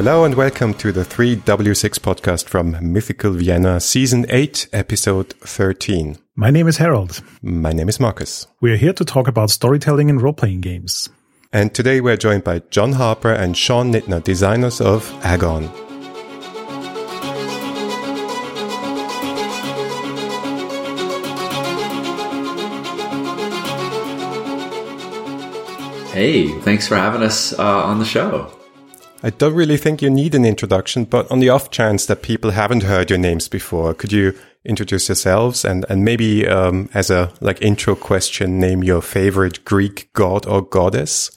Hello and welcome to the 3W6 podcast from Mythical Vienna, Season 8, Episode 13. My name is Harold. My name is Marcus. We are here to talk about storytelling and role playing games. And today we're joined by John Harper and Sean Nittner, designers of Agon. Hey, thanks for having us uh, on the show. I don't really think you need an introduction, but on the off chance that people haven't heard your names before, could you introduce yourselves and, and maybe um, as a like intro question, name your favorite Greek god or goddess?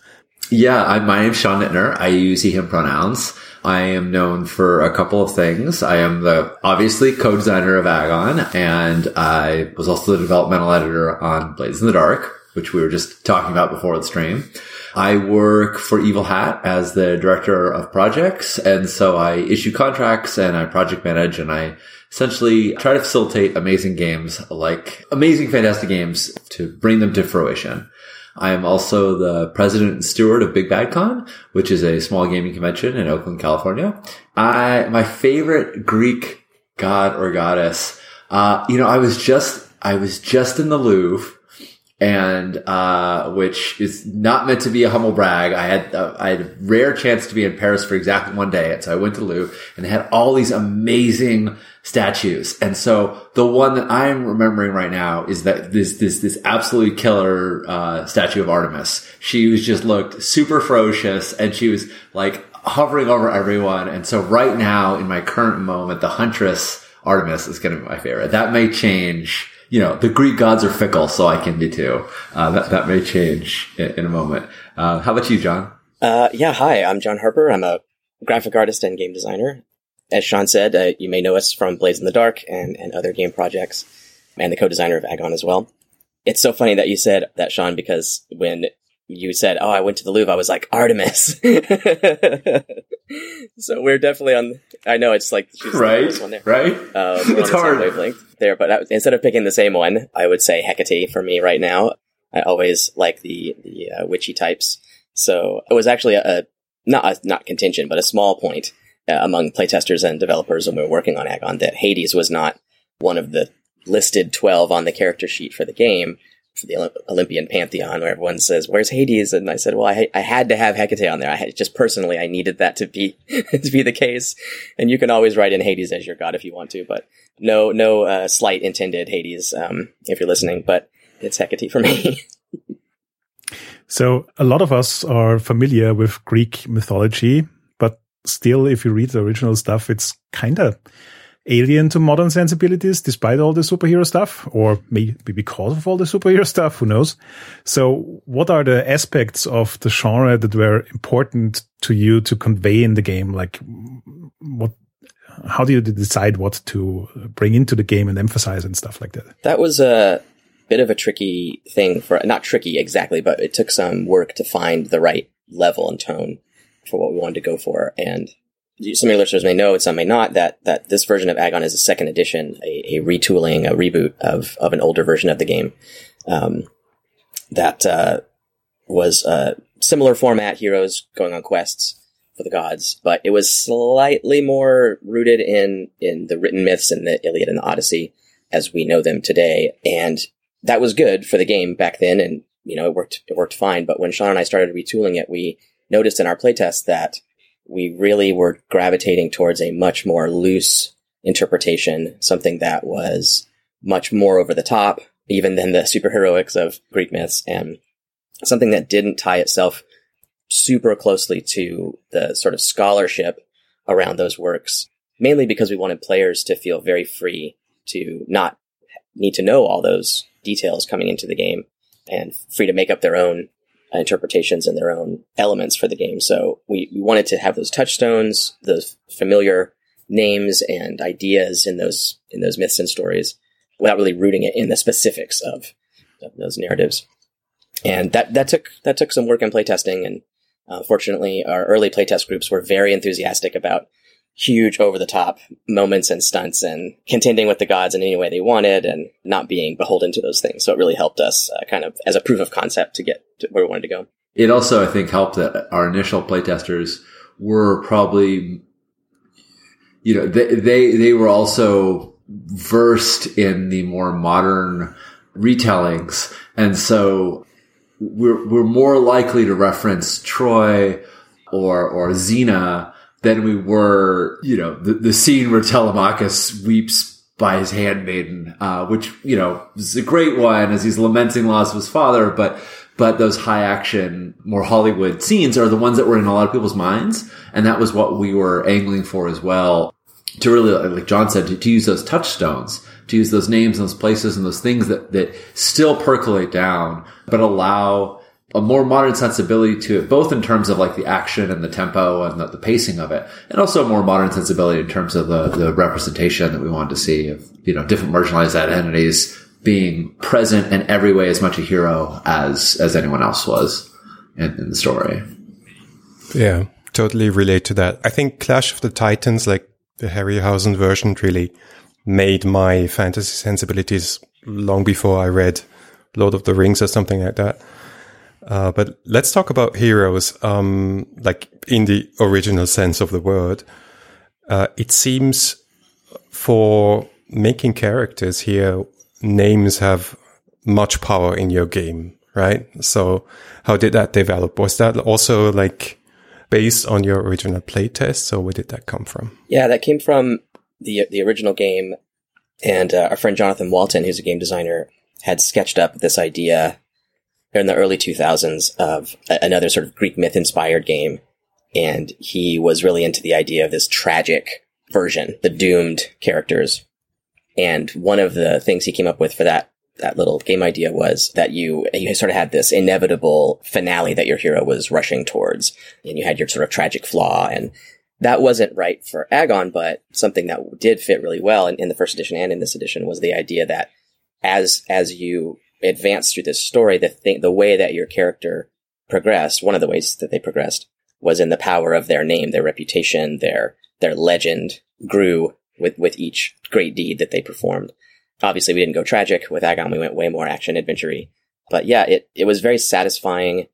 Yeah, I, my name's Sean Nittner. I use he, him pronouns. I am known for a couple of things. I am the obviously co-designer of Agon, and I was also the developmental editor on Blades in the Dark, which we were just talking about before the stream. I work for Evil Hat as the director of projects. And so I issue contracts and I project manage and I essentially try to facilitate amazing games like amazing, fantastic games to bring them to fruition. I am also the president and steward of Big Bad Con, which is a small gaming convention in Oakland, California. I, my favorite Greek god or goddess, uh, you know, I was just, I was just in the Louvre and uh, which is not meant to be a humble brag. I had uh, I had a rare chance to be in Paris for exactly one day, and so I went to Louvre and had all these amazing statues. And so the one that I'm remembering right now is that this this this absolutely killer uh, statue of Artemis. She was just looked super ferocious, and she was like hovering over everyone. And so right now, in my current moment, the Huntress Artemis is going to be my favorite. That may change you know, the Greek gods are fickle, so I can be too. Uh, that, that may change in, in a moment. Uh, how about you, John? Uh, yeah, hi, I'm John Harper. I'm a graphic artist and game designer. As Sean said, uh, you may know us from Blades in the Dark and, and other game projects, and the co-designer of Agon as well. It's so funny that you said that, Sean, because when you said, "Oh, I went to the Louvre," I was like Artemis. so we're definitely on. I know it's like she's right, the one there. right. Um, it's hard wavelength there, but I, instead of picking the same one, I would say Hecate for me right now. I always like the the uh, witchy types. So it was actually a, a not a, not contention, but a small point uh, among playtesters and developers when we were working on Agon that Hades was not one of the listed 12 on the character sheet for the game for the Olympian pantheon, where everyone says, "Where's Hades?" And I said, "Well, I, I had to have Hecate on there. I had, just personally, I needed that to be to be the case. And you can always write in Hades as your god if you want to, but no, no uh, slight intended, Hades, um, if you're listening. But it's Hecate for me." so a lot of us are familiar with Greek mythology, but still, if you read the original stuff, it's kind of alien to modern sensibilities despite all the superhero stuff, or maybe because of all the superhero stuff, who knows? So what are the aspects of the genre that were important to you to convey in the game? Like what, how do you decide what to bring into the game and emphasize and stuff like that? That was a bit of a tricky thing for, not tricky exactly, but it took some work to find the right level and tone for what we wanted to go for. And some of your listeners may know and some may not that that this version of Agon is a second edition, a, a retooling, a reboot of of an older version of the game. Um, that uh, was a similar format, heroes going on quests for the gods, but it was slightly more rooted in in the written myths and the Iliad and the Odyssey as we know them today, and that was good for the game back then, and you know it worked it worked fine. But when Sean and I started retooling it, we noticed in our playtest that we really were gravitating towards a much more loose interpretation, something that was much more over the top, even than the superheroics of Greek myths, and something that didn't tie itself super closely to the sort of scholarship around those works, mainly because we wanted players to feel very free to not need to know all those details coming into the game and free to make up their own interpretations and their own elements for the game. So we, we wanted to have those touchstones, those familiar names and ideas in those in those myths and stories, without really rooting it in the specifics of, of those narratives. And that that took that took some work and playtesting. And uh, fortunately, our early playtest groups were very enthusiastic about huge over the top moments and stunts and contending with the gods in any way they wanted and not being beholden to those things. So it really helped us uh, kind of as a proof of concept to get to where we wanted to go. It also, I think, helped that our initial playtesters were probably, you know, they, they, they were also versed in the more modern retellings. And so we're, we're more likely to reference Troy or, or Xena than we were, you know, the, the scene where Telemachus weeps by his handmaiden, uh, which, you know, is a great one as he's lamenting loss of his father, but, but those high action, more Hollywood scenes are the ones that were in a lot of people's minds. And that was what we were angling for as well. To really, like John said, to, to use those touchstones, to use those names and those places and those things that, that still percolate down, but allow a more modern sensibility to it, both in terms of like the action and the tempo and the, the, pacing of it, and also a more modern sensibility in terms of the, the representation that we wanted to see of, you know, different marginalized identities being present in every way as much a hero as, as anyone else was in, in the story. Yeah, totally relate to that. I think Clash of the Titans, like the Harryhausen version really made my fantasy sensibilities long before I read Lord of the Rings or something like that. Uh, but let's talk about heroes, um, like in the original sense of the word. Uh, it seems for making characters here, names have much power in your game, right? So how did that develop? Was that also like based on your original playtest? So where did that come from? Yeah, that came from the, the original game. And uh, our friend Jonathan Walton, who's a game designer, had sketched up this idea in the early 2000s of another sort of Greek myth inspired game. And he was really into the idea of this tragic version, the doomed characters. And one of the things he came up with for that that little game idea was that you you sort of had this inevitable finale that your hero was rushing towards, and you had your sort of tragic flaw, and that wasn't right for Agon, but something that did fit really well in, in the first edition and in this edition was the idea that as as you advance through this story, the thing, the way that your character progressed, one of the ways that they progressed was in the power of their name, their reputation, their, their legend grew with, with each great deed that they performed. Obviously, we didn't go tragic with Agon. We went way more action adventure But yeah, it, it was very satisfying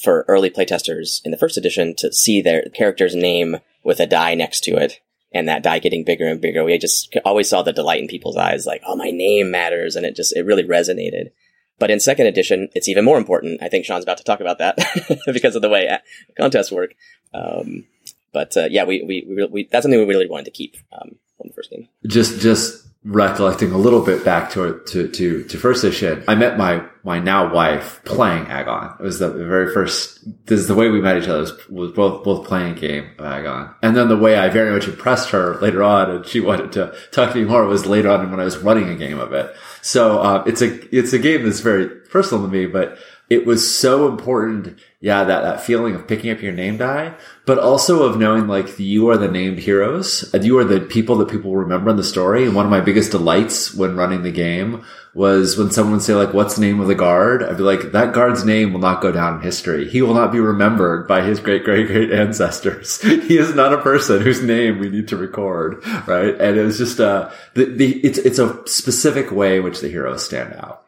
for early playtesters in the first edition to see their character's name with a die next to it and that die getting bigger and bigger. We just always saw the delight in people's eyes, like, oh, my name matters. And it just, it really resonated. But in second edition, it's even more important. I think Sean's about to talk about that because of the way contests work. Um, but uh, yeah, we, we, we, we, that's something we really wanted to keep um, from the first game. Just just recollecting a little bit back to to to, to first edition, I met my my now wife playing Agon. It was the very first. This is the way we met each other was, was both both playing a game of Agon, and then the way I very much impressed her later on, and she wanted to talk to me more was later on when I was running a game of it. So uh, it's a it's a game that's very personal to me, but it was so important. Yeah, that, that feeling of picking up your name die, but also of knowing like you are the named heroes you are the people that people remember in the story. And one of my biggest delights when running the game was when someone would say like, what's the name of the guard? I'd be like, that guard's name will not go down in history. He will not be remembered by his great, great, great ancestors. he is not a person whose name we need to record. Right. And it was just, uh, the, the, it's, it's a specific way in which the heroes stand out.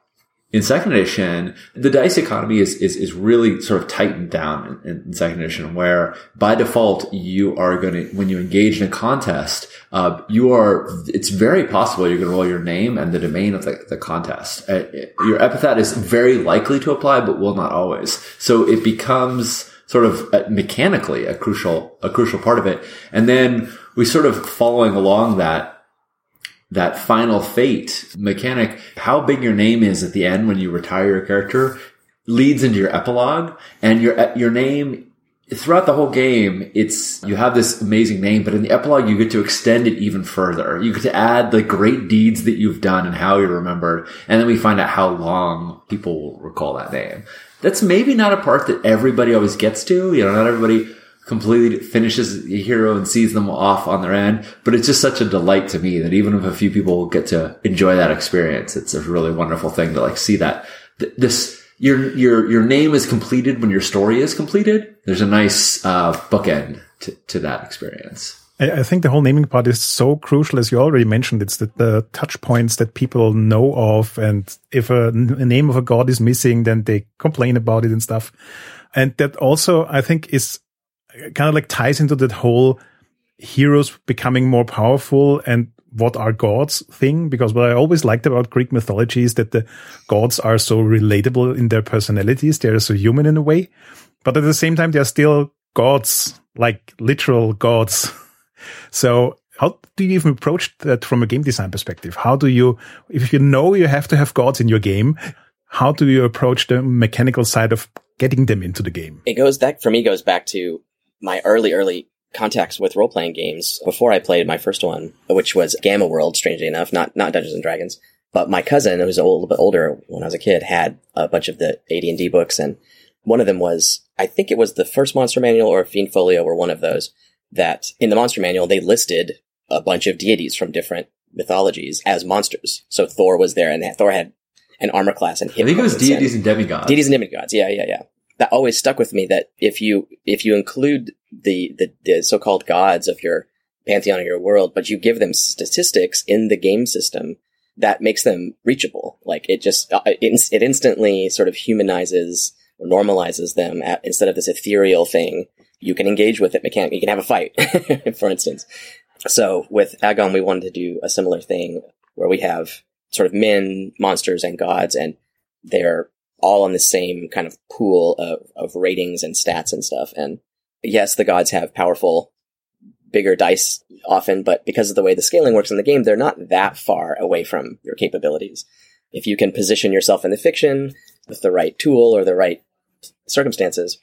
In second edition, the dice economy is, is, is really sort of tightened down in, in second edition where by default you are going to, when you engage in a contest, uh, you are, it's very possible you're going to roll your name and the domain of the, the contest. Uh, your epithet is very likely to apply, but will not always. So it becomes sort of uh, mechanically a crucial, a crucial part of it. And then we sort of following along that, that final fate mechanic, how big your name is at the end when you retire your character leads into your epilogue and your, your name throughout the whole game, it's, you have this amazing name, but in the epilogue, you get to extend it even further. You get to add the great deeds that you've done and how you're remembered. And then we find out how long people will recall that name. That's maybe not a part that everybody always gets to. You know, not everybody completely finishes a hero and sees them off on their end. But it's just such a delight to me that even if a few people get to enjoy that experience, it's a really wonderful thing to like see that this, your, your, your name is completed when your story is completed. There's a nice, uh, bookend to, to that experience. I think the whole naming part is so crucial, as you already mentioned. It's the, the touch points that people know of. And if a, a, name of a god is missing, then they complain about it and stuff. And that also, I think, is kind of like ties into that whole heroes becoming more powerful and what are gods thing because what I always liked about Greek mythology is that the gods are so relatable in their personalities. They're so human in a way, but at the same time, they're still gods, like literal gods. so how do you even approach that from a game design perspective? How do you, if you know you have to have gods in your game, how do you approach the mechanical side of getting them into the game? It goes back, for me, goes back to my early, early contacts with role playing games before I played my first one, which was Gamma World, strangely enough, not, not Dungeons and Dragons. But my cousin, who was a little bit older when I was a kid, had a bunch of the AD&D books. And one of them was, I think it was the first monster manual or Fiend Folio or one of those that in the monster manual, they listed a bunch of deities from different mythologies as monsters. So Thor was there and Thor had an armor class and I think it was deities and demigods. Deities and demigods. Yeah, yeah, yeah. That always stuck with me that if you, if you include the, the, the so-called gods of your pantheon of your world, but you give them statistics in the game system, that makes them reachable. Like it just, uh, it, it instantly sort of humanizes or normalizes them at, instead of this ethereal thing. You can engage with it mechanically. You can have a fight, for instance. So with Agon, we wanted to do a similar thing where we have sort of men, monsters, and gods, and they're all in the same kind of pool of, of ratings and stats and stuff. And yes, the gods have powerful, bigger dice often, but because of the way the scaling works in the game, they're not that far away from your capabilities. If you can position yourself in the fiction with the right tool or the right circumstances,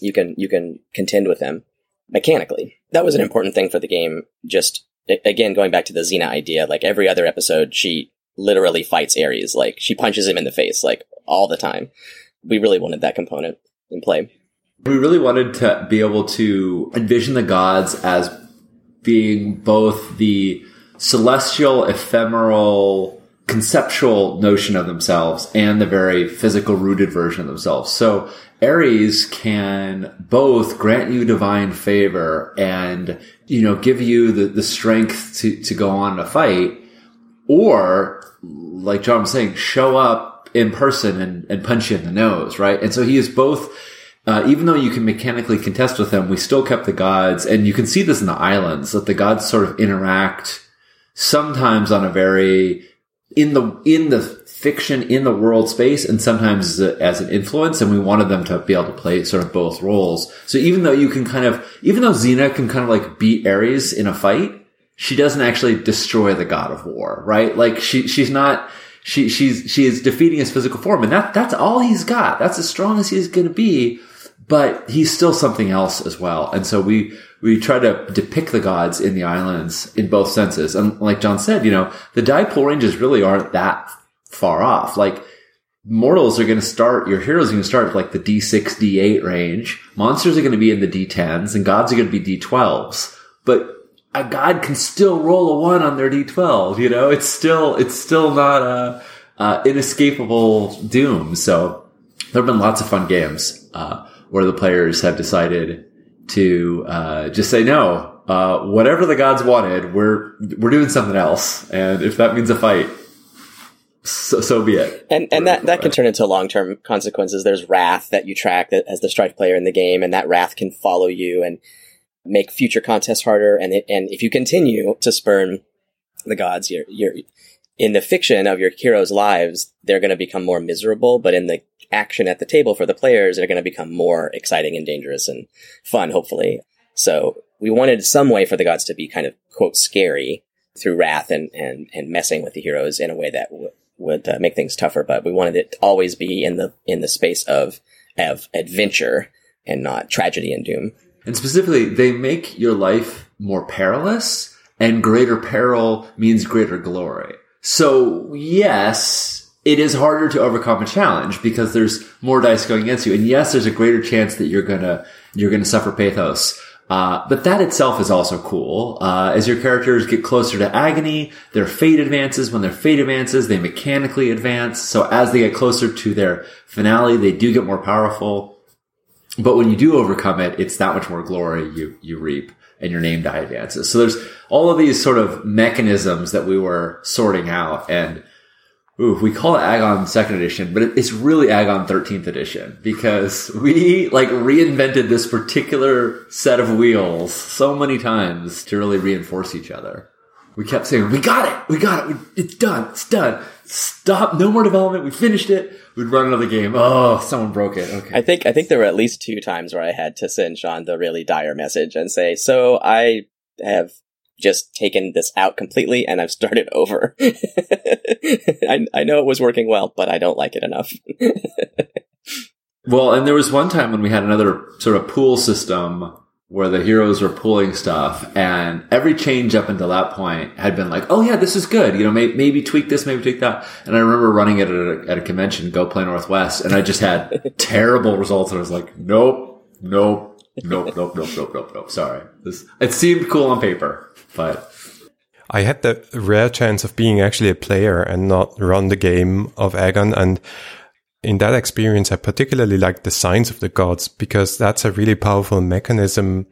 you can, you can contend with them mechanically. That was an important thing for the game. Just again, going back to the Xena idea, like every other episode, she literally fights Ares. Like she punches him in the face, like all the time. We really wanted that component in play. We really wanted to be able to envision the gods as being both the celestial, ephemeral, conceptual notion of themselves and the very physical rooted version of themselves. So Ares can both grant you divine favor and, you know, give you the, the strength to, to go on a fight or like John was saying, show up in person and, and punch you in the nose, right? And so he is both, uh, even though you can mechanically contest with him, we still kept the gods, and you can see this in the islands, that the gods sort of interact sometimes on a very, in the, in the fiction, in the world space, and sometimes as an influence, and we wanted them to be able to play sort of both roles. So even though you can kind of, even though Xena can kind of like beat Ares in a fight, she doesn't actually destroy the god of war, right? Like she, she's not, she, she's, she is defeating his physical form and that, that's all he's got. That's as strong as he's going to be, but he's still something else as well. And so we, we try to depict the gods in the islands in both senses. And like John said, you know, the die pool ranges really aren't that far off. Like, mortals are going to start, your heroes are going to start like the D6, D8 range. Monsters are going to be in the D10s and gods are going to be D12s. But a god can still roll a one on their d12. You know, it's still it's still not a, a inescapable doom. So there have been lots of fun games uh, where the players have decided to uh, just say no. Uh, whatever the gods wanted, we're we're doing something else, and if that means a fight, so, so be it. And and that, that can turn into long term consequences. There's wrath that you track as the strife player in the game, and that wrath can follow you and make future contests harder. And it, and if you continue to spurn the gods, you're, you're in the fiction of your heroes' lives, they're going to become more miserable, but in the action at the table for the players, they're going to become more exciting and dangerous and fun, hopefully. So we wanted some way for the gods to be kind of quote scary through wrath and, and, and messing with the heroes in a way that w- would uh, make things tougher. But we wanted it to always be in the, in the space of, of adventure and not tragedy and doom. And specifically, they make your life more perilous and greater peril means greater glory. So yes, it is harder to overcome a challenge because there's more dice going against you. And yes, there's a greater chance that you're gonna, you're gonna suffer pathos. Uh, but that itself is also cool. Uh, as your characters get closer to agony, their fate advances. When their fate advances, they mechanically advance. So as they get closer to their finale, they do get more powerful. But when you do overcome it, it's that much more glory you, you reap and your name die advances. So there's all of these sort of mechanisms that we were sorting out. And Ooh, we call it Agon second edition, but it's really Agon 13th edition because we like reinvented this particular set of wheels so many times to really reinforce each other. We kept saying, we got it, we got it, it's done, it's done. Stop, no more development, we finished it. We'd run another game. Oh, someone broke it. Okay. I think I think there were at least two times where I had to send Sean the really dire message and say, "So I have just taken this out completely and I've started over. I, I know it was working well, but I don't like it enough. well, and there was one time when we had another sort of pool system where the heroes were pulling stuff and every change up until that point had been like, oh yeah, this is good. You know, maybe, maybe tweak this, maybe tweak that. And I remember running it at a, at a convention, Go Play Northwest, and I just had terrible results. And I was like, nope, nope, nope, nope, nope, nope, nope, nope. Sorry. This, it seemed cool on paper. But I had the rare chance of being actually a player and not run the game of Agon. And in that experience, I particularly liked the signs of the gods because that's a really powerful mechanism.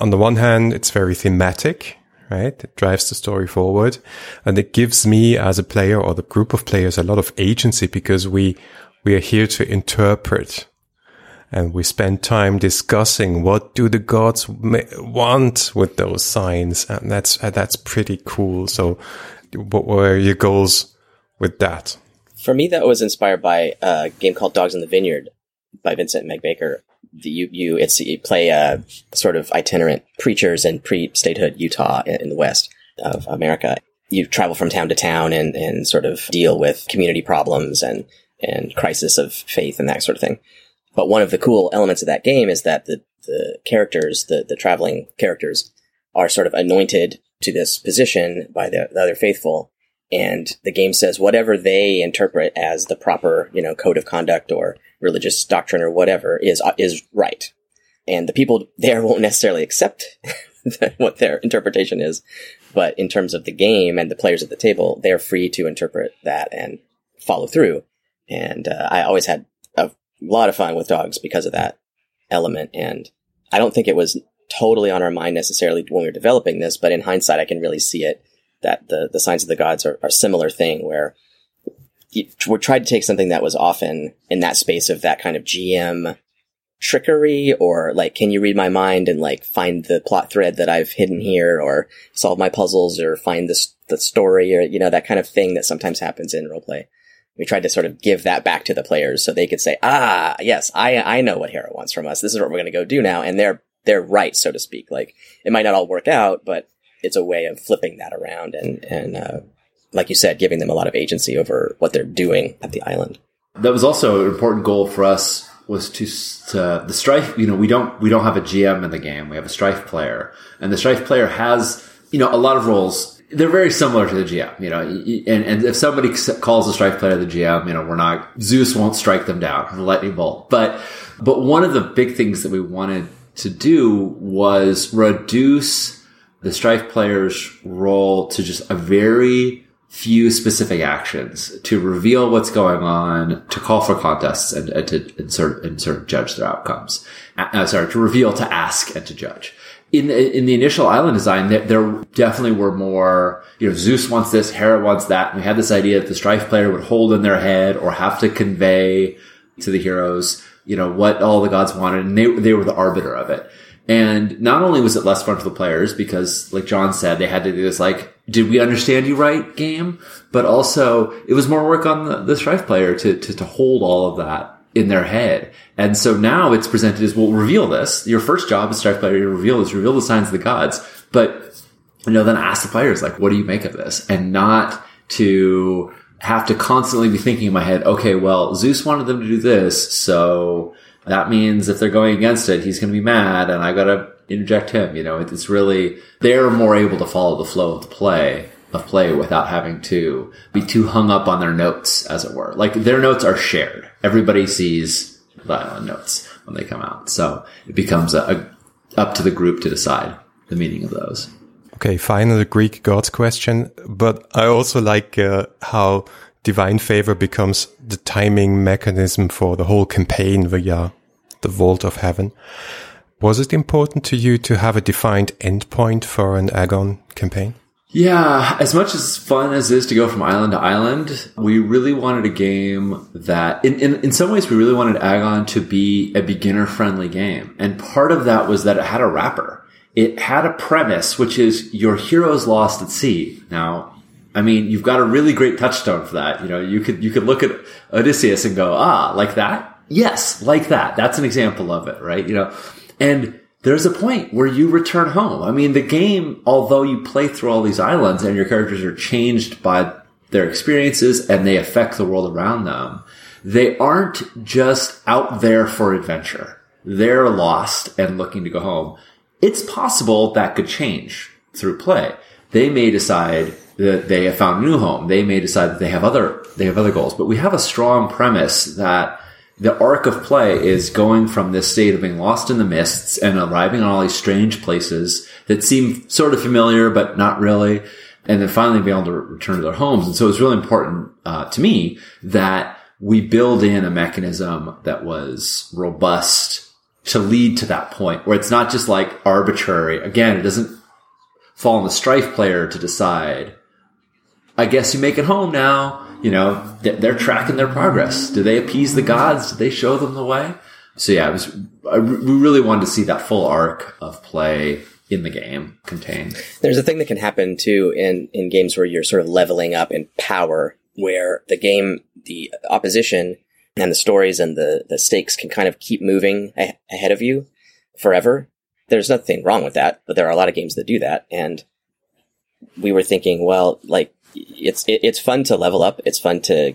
On the one hand, it's very thematic, right? It drives the story forward and it gives me as a player or the group of players a lot of agency because we, we are here to interpret and we spend time discussing what do the gods want with those signs and that's that's pretty cool so what were your goals with that for me that was inspired by a game called dogs in the vineyard by vincent meg baker you you it's you play a sort of itinerant preachers in pre-statehood utah in the west of america. You travel from town to town and and sort of deal with community problems and and crisis of faith and that sort of thing. But one of the cool elements of that game is that the, the characters, the, the traveling characters, are sort of anointed to this position by the, the other faithful. And the game says whatever they interpret as the proper, you know, code of conduct or religious doctrine or whatever is, is right. And the people there won't necessarily accept what their interpretation is. But in terms of the game and the players at the table, they're free to interpret that and follow through. And uh, I always had a lot of fun with dogs because of that element. And I don't think it was totally on our mind necessarily when we were developing this, but in hindsight, I can really see it that the, the signs of the gods are, are a similar thing where we tried to take something that was often in that space of that kind of GM trickery or like, can you read my mind and like find the plot thread that I've hidden here or solve my puzzles or find this, the story or, you know, that kind of thing that sometimes happens in roleplay we tried to sort of give that back to the players so they could say, ah, yes, I, I know what Hera wants from us. This is what we're going to go do now. And they're, they're right, so to speak. Like it might not all work out, but it's a way of flipping that around and, and, uh, like you said, giving them a lot of agency over what they're doing at the island. That was also an important goal for us was to, to the strife. You know, we don't we don't have a GM in the game. We have a strife player, and the strife player has you know a lot of roles they're very similar to the GM, you know, and, and if somebody calls the strife player the GM, you know, we're not, Zeus won't strike them down a lightning bolt. But, but one of the big things that we wanted to do was reduce the strife player's role to just a very few specific actions to reveal what's going on, to call for contests and, and to insert, and sort of judge their outcomes. Uh, sorry, to reveal, to ask and to judge in the, in the initial island design, there, there, definitely were more, you know, Zeus wants this, Hera wants that. And we had this idea that the strife player would hold in their head or have to convey to the heroes, you know, what all the gods wanted. And they, they were the arbiter of it. And not only was it less fun for the players because, like John said, they had to do this like, did we understand you right game? But also it was more work on the, the strife player to, to, to hold all of that in their head. And so now it's presented as, well, reveal this. Your first job as strife player to reveal this, reveal the signs of the gods. But, you know, then ask the players, like, what do you make of this? And not to have to constantly be thinking in my head, okay, well, Zeus wanted them to do this. So that means if they're going against it, he's going to be mad and I got to interject him. You know, it's really, they're more able to follow the flow of the play of play without having to be too hung up on their notes, as it were. Like their notes are shared. Everybody sees the notes when they come out. So it becomes a, a, up to the group to decide the meaning of those. Okay, final Greek gods question, but I also like uh, how divine favor becomes the timing mechanism for the whole campaign via the vault of heaven. Was it important to you to have a defined endpoint for an Agon campaign? Yeah, as much as fun as it is to go from island to island, we really wanted a game that, in, in, in some ways, we really wanted Agon to be a beginner friendly game. And part of that was that it had a wrapper. It had a premise, which is your hero's lost at sea. Now, I mean, you've got a really great touchstone for that. You know, you could, you could look at Odysseus and go, ah, like that? Yes, like that. That's an example of it, right? You know, and there's a point where you return home. I mean, the game, although you play through all these islands and your characters are changed by their experiences and they affect the world around them, they aren't just out there for adventure. They're lost and looking to go home. It's possible that could change through play. They may decide that they have found a new home. They may decide that they have other, they have other goals, but we have a strong premise that the arc of play is going from this state of being lost in the mists and arriving on all these strange places that seem sort of familiar, but not really. And then finally being able to return to their homes. And so it's really important uh, to me that we build in a mechanism that was robust to lead to that point where it's not just like arbitrary. Again, it doesn't fall on the strife player to decide. I guess you make it home now you know, they're tracking their progress. Do they appease the gods? Do they show them the way? So yeah, it was, we really wanted to see that full arc of play in the game contained. There's a thing that can happen too in, in games where you're sort of leveling up in power, where the game, the opposition and the stories and the, the stakes can kind of keep moving a- ahead of you forever. There's nothing wrong with that, but there are a lot of games that do that. And we were thinking, well, like it's it, it's fun to level up. It's fun to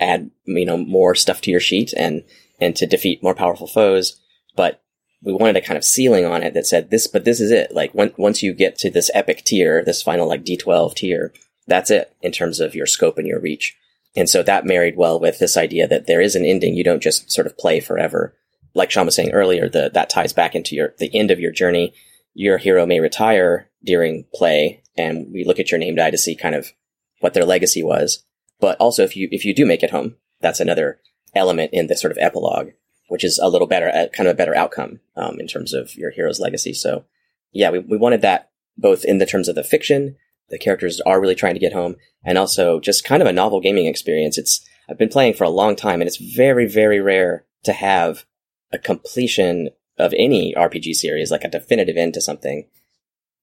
add you know more stuff to your sheet and and to defeat more powerful foes. But we wanted a kind of ceiling on it that said this, but this is it. Like when, once you get to this epic tier, this final like D12 tier, that's it in terms of your scope and your reach. And so that married well with this idea that there is an ending. You don't just sort of play forever. Like Sean was saying earlier, the, that ties back into your, the end of your journey. Your hero may retire during play and we look at your name die to see kind of what their legacy was. But also, if you if you do make it home, that's another element in the sort of epilogue, which is a little better, kind of a better outcome um, in terms of your hero's legacy. So, yeah, we we wanted that both in the terms of the fiction, the characters are really trying to get home, and also just kind of a novel gaming experience. It's I've been playing for a long time, and it's very very rare to have a completion of any RPG series, like a definitive end to something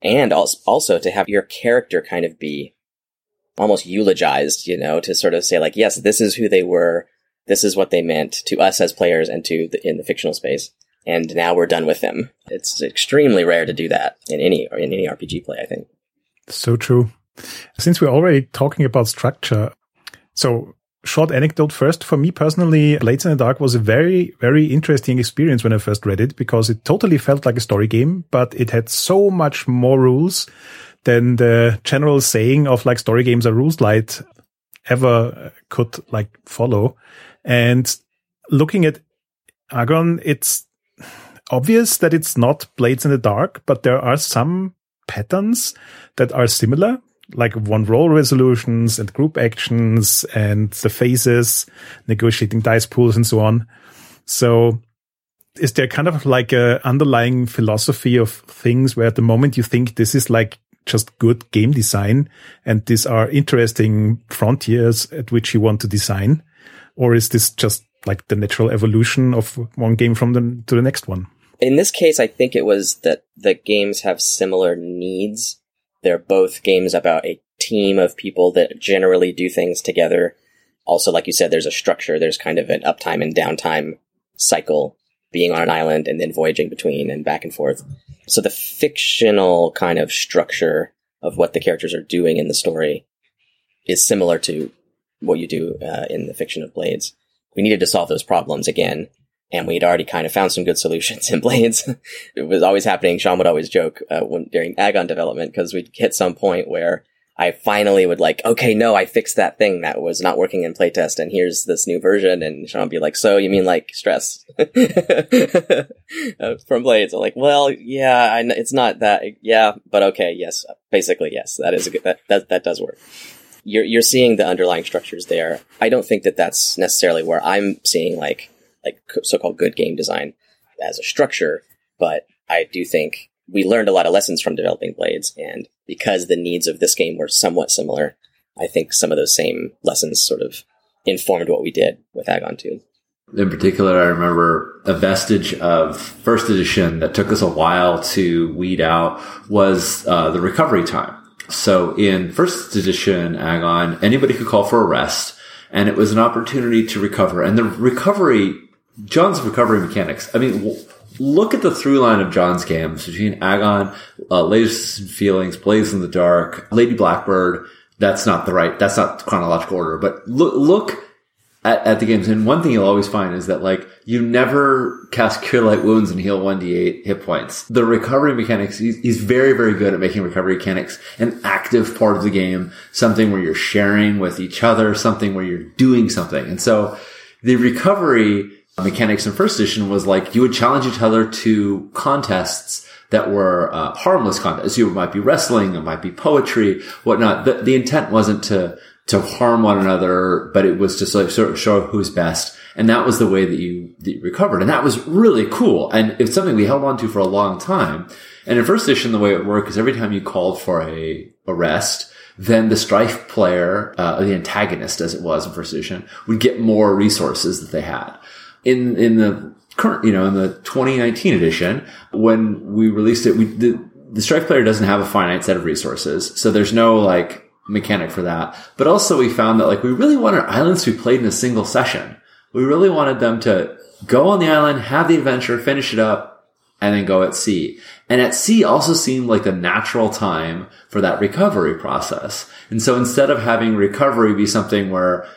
and also to have your character kind of be almost eulogized, you know, to sort of say like, yes, this is who they were. This is what they meant to us as players and to the, in the fictional space. And now we're done with them. It's extremely rare to do that in any, in any RPG play, I think. So true. Since we're already talking about structure, so short anecdote first. For me personally, Blades in the Dark was a very, very interesting experience when I first read it because it totally felt like a story game, but it had so much more rules than the general saying of like story games are rules light ever could like follow. And looking at Agon, it's obvious that it's not Blades in the Dark, but there are some patterns that are similar like one roll resolutions and group actions and the phases, negotiating dice pools and so on. So is there kind of like a underlying philosophy of things where at the moment you think this is like just good game design and these are interesting frontiers at which you want to design? Or is this just like the natural evolution of one game from the to the next one? In this case, I think it was that the games have similar needs they're both games about a team of people that generally do things together. Also, like you said, there's a structure. There's kind of an uptime and downtime cycle being on an island and then voyaging between and back and forth. So the fictional kind of structure of what the characters are doing in the story is similar to what you do uh, in the fiction of Blades. We needed to solve those problems again and we'd already kind of found some good solutions in Blades. it was always happening. Sean would always joke uh, when, during Agon development because we'd hit some point where I finally would like, okay, no, I fixed that thing that was not working in playtest, and here's this new version. And Sean would be like, so you mean like stress uh, from Blades? I'm like, well, yeah, I, it's not that, yeah, but okay, yes, basically, yes, that is a good, that that, that does work. You're you're seeing the underlying structures there. I don't think that that's necessarily where I'm seeing like like so-called good game design as a structure, but I do think we learned a lot of lessons from developing Blades, and because the needs of this game were somewhat similar, I think some of those same lessons sort of informed what we did with Agon 2. In particular, I remember a vestige of first edition that took us a while to weed out was uh, the recovery time. So in first edition Agon, anybody could call for a rest, and it was an opportunity to recover. And the recovery, John's recovery mechanics. I mean, look at the through line of John's games between Agon, uh, Lasers and Feelings, Blades in the Dark, Lady Blackbird. That's not the right. That's not chronological order. But look, look at, at, the games. And one thing you'll always find is that like you never cast cure light wounds and heal 1d8 hit points. The recovery mechanics, he's, he's, very, very good at making recovery mechanics an active part of the game, something where you're sharing with each other, something where you're doing something. And so the recovery mechanics in first edition was like you would challenge each other to contests that were uh, harmless contests. You might be wrestling, it might be poetry, whatnot. The, the intent wasn't to to harm one another, but it was just like sort of show who's best. And that was the way that you, that you recovered. And that was really cool. And it's something we held on to for a long time. And in first edition, the way it worked is every time you called for a arrest, then the strife player, uh, the antagonist as it was in first edition, would get more resources that they had. In, in the current, you know, in the 2019 edition, when we released it, we, the, the strife player doesn't have a finite set of resources. So there's no like, mechanic for that. But also we found that like we really wanted islands to be played in a single session. We really wanted them to go on the island, have the adventure, finish it up, and then go at sea. And at sea also seemed like the natural time for that recovery process. And so instead of having recovery be something where,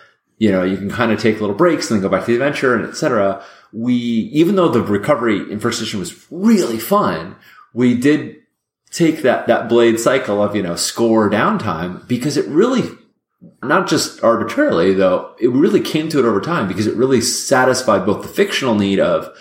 you know, you can kind of take little breaks and then go back to the adventure and etc. We, even though the recovery in first edition was really fun, we did take that, that blade cycle of, you know, score downtime because it really, not just arbitrarily though, it really came to it over time because it really satisfied both the fictional need of,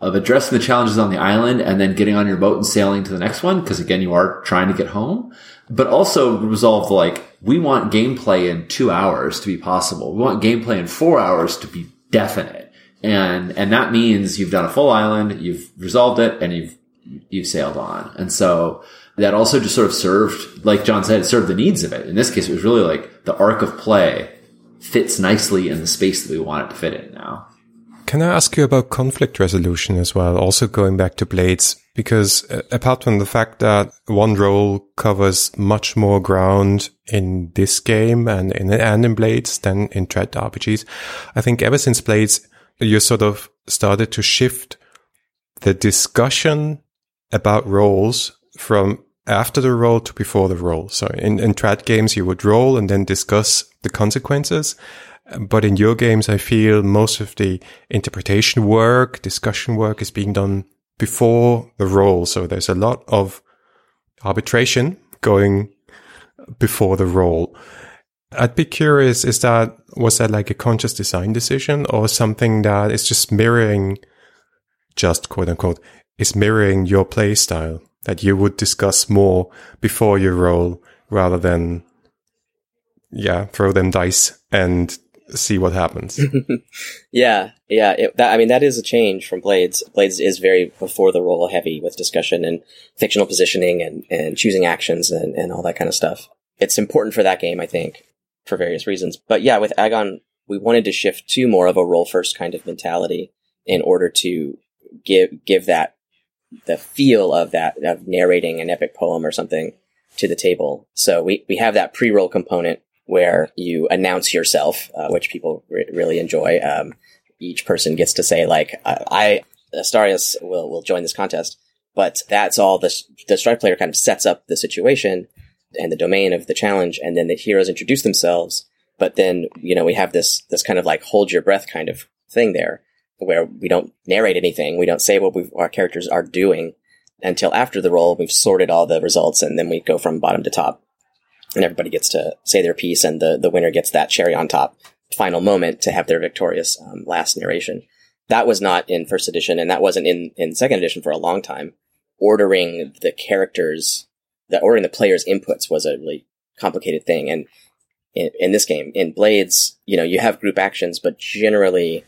of addressing the challenges on the island and then getting on your boat and sailing to the next one. Cause again, you are trying to get home, but also resolve like, we want gameplay in two hours to be possible. We want gameplay in four hours to be definite. And, and that means you've done a full island, you've resolved it, and you've you sailed on. And so that also just sort of served, like John said, it served the needs of it. In this case, it was really like the arc of play fits nicely in the space that we want it to fit in now. Can I ask you about conflict resolution as well? Also going back to Blades, because uh, apart from the fact that one roll covers much more ground in this game and in, and in Blades than in Trad RPGs, I think ever since Blades, you sort of started to shift the discussion about rolls from after the roll to before the roll. So in, in trad games, you would roll and then discuss the consequences. But in your games, I feel most of the interpretation work, discussion work is being done before the roll. So there's a lot of arbitration going before the roll. I'd be curious, is that, was that like a conscious design decision or something that is just mirroring, just quote unquote, is mirroring your play style that you would discuss more before you roll rather than yeah throw them dice and see what happens. Yeah yeah it, that, i mean that is a change from blades. Blades is very before the roll heavy with discussion and fictional positioning and, and choosing actions and, and all that kind of stuff. It's important for that game i think for various reasons. But yeah with agon we wanted to shift to more of a roll first kind of mentality in order to give give that the feel of that of narrating an epic poem or something to the table. So we we have that pre roll component where you announce yourself, uh, which people re- really enjoy. Um, each person gets to say like, I, Astarias will will join this contest, but that's all the the strife player kind of sets up the situation and the domain of the challenge, and then the heroes introduce themselves. But then you know we have this this kind of like hold your breath kind of thing there where we don't narrate anything. We don't say what our characters are doing until after the roll. We've sorted all the results and then we go from bottom to top and everybody gets to say their piece and the, the winner gets that cherry on top final moment to have their victorious um, last narration. That was not in first edition and that wasn't in, in second edition for a long time. Ordering the characters, the ordering the players' inputs was a really complicated thing. And in, in this game, in Blades, you know, you have group actions, but generally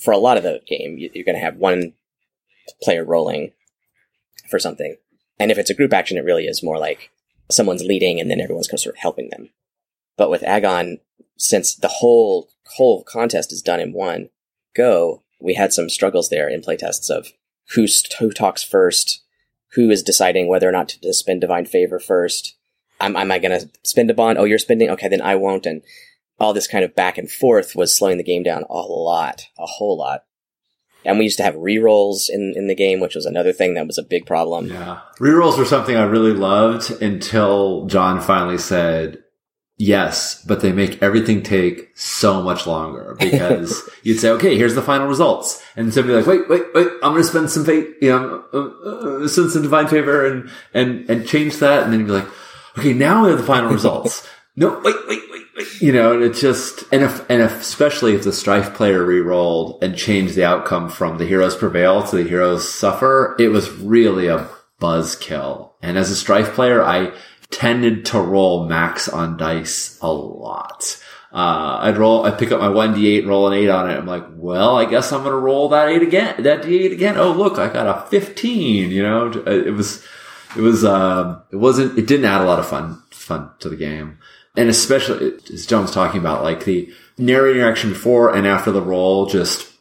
for a lot of the game, you're going to have one player rolling for something. And if it's a group action, it really is more like someone's leading and then everyone's kind of sort of helping them. But with Agon, since the whole whole contest is done in one go, we had some struggles there in playtests of who's, who talks first, who is deciding whether or not to spend divine favor first. Am, am I going to spend a bond? Oh, you're spending? Okay, then I won't. And all this kind of back and forth was slowing the game down a lot, a whole lot. And we used to have rerolls in, in the game, which was another thing that was a big problem. Yeah. Rerolls were something I really loved until John finally said, yes, but they make everything take so much longer because you'd say, okay, here's the final results. And somebody like, wait, wait, wait, I'm going to spend some fate, you know, uh, uh, spend some divine favor and, and, and change that. And then you'd be like, okay, now we have the final results. no, wait, wait, wait, wait. You know, and it just, and if, and if, especially if the strife player re-rolled and changed the outcome from the heroes prevail to the heroes suffer, it was really a buzzkill. And as a strife player, I tended to roll max on dice a lot. Uh, I'd roll, I'd pick up my 1d8 and roll an 8 on it. I'm like, well, I guess I'm going to roll that 8 again, that d8 again. Oh, look, I got a 15, you know, it was, it was, um, it wasn't, it didn't add a lot of fun, fun to the game. And especially, as John was talking about, like the narrating action before and after the roll just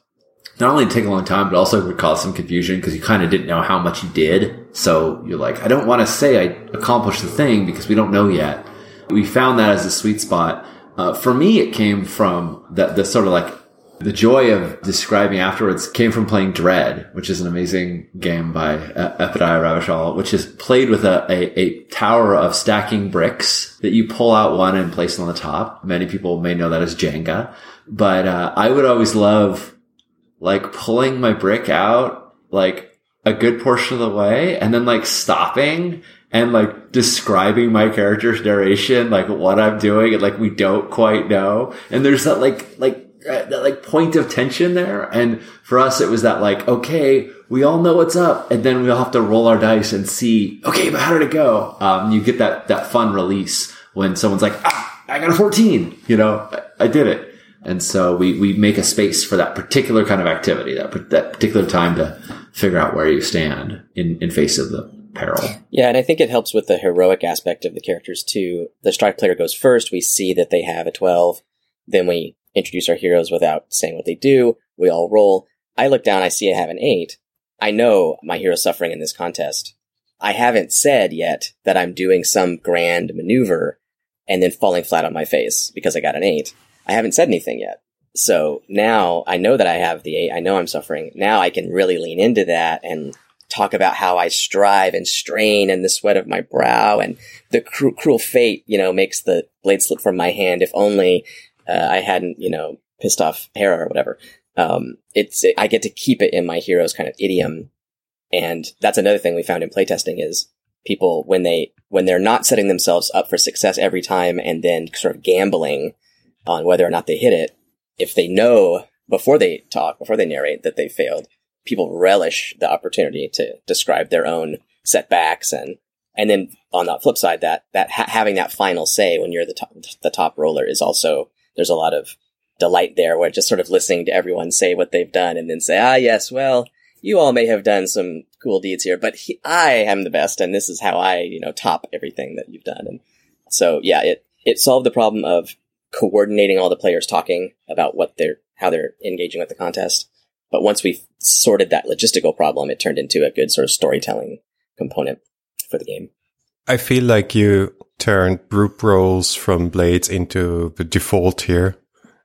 not only take a long time, but also would cause some confusion because you kind of didn't know how much you did. So you're like, I don't want to say I accomplished the thing because we don't know yet. We found that as a sweet spot. Uh, for me, it came from the, the sort of like the joy of describing afterwards came from playing Dread, which is an amazing game by uh, Epidiah Ravachol, which is played with a, a, a, tower of stacking bricks that you pull out one and place on the top. Many people may know that as Jenga, but uh, I would always love like pulling my brick out like a good portion of the way and then like stopping and like describing my character's narration, like what I'm doing and like we don't quite know. And there's that like, like, that like point of tension there. And for us, it was that like, okay, we all know what's up. And then we'll have to roll our dice and see, okay, but how did it go? Um, you get that, that fun release when someone's like, ah, I got a 14, you know, I, I did it. And so we, we make a space for that particular kind of activity, that, that particular time to figure out where you stand in, in face of the peril. Yeah, and I think it helps with the heroic aspect of the characters too. The strife player goes first. We see that they have a 12. Then we introduce our heroes without saying what they do. We all roll. I look down, I see I have an 8. I know my hero's suffering in this contest. I haven't said yet that I'm doing some grand maneuver and then falling flat on my face because I got an 8. I haven't said anything yet. So now I know that I have the eight. I know I'm suffering. Now I can really lean into that and talk about how I strive and strain and the sweat of my brow and the cru- cruel fate, you know, makes the blade slip from my hand. If only uh, I hadn't, you know, pissed off Hera or whatever. Um, it's, I get to keep it in my hero's kind of idiom. And that's another thing we found in playtesting is people, when they, when they're not setting themselves up for success every time and then sort of gambling on whether or not they hit it, if they know before they talk, before they narrate that they failed, people relish the opportunity to describe their own setbacks and and then on the flip side that that ha- having that final say when you're the top the top roller is also there's a lot of delight there where just sort of listening to everyone say what they've done and then say ah yes well you all may have done some cool deeds here but he, I am the best and this is how I you know top everything that you've done and so yeah it it solved the problem of coordinating all the players talking about what they're how they're engaging with the contest. But once we sorted that logistical problem, it turned into a good sort of storytelling component for the game. I feel like you turned group rolls from Blades into the default here.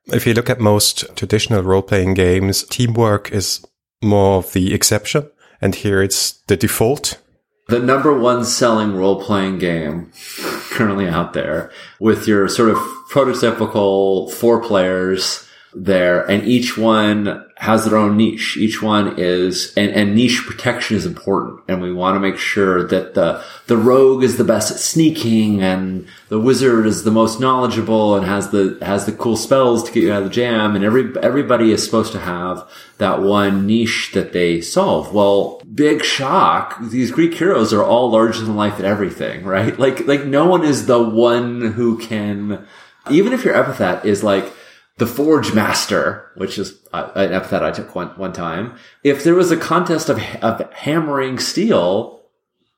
If you look at most traditional role playing games, teamwork is more of the exception. And here it's the default. The number one selling role playing game currently out there with your sort of prototypical four players there and each one has their own niche. Each one is, and, and niche protection is important. And we want to make sure that the, the rogue is the best at sneaking and the wizard is the most knowledgeable and has the, has the cool spells to get you out of the jam. And every, everybody is supposed to have that one niche that they solve. Well, big shock. These Greek heroes are all larger than life at everything, right? Like, like no one is the one who can, even if your epithet is like, the Forge Master, which is uh, an epithet I took one, one time. If there was a contest of, of hammering steel,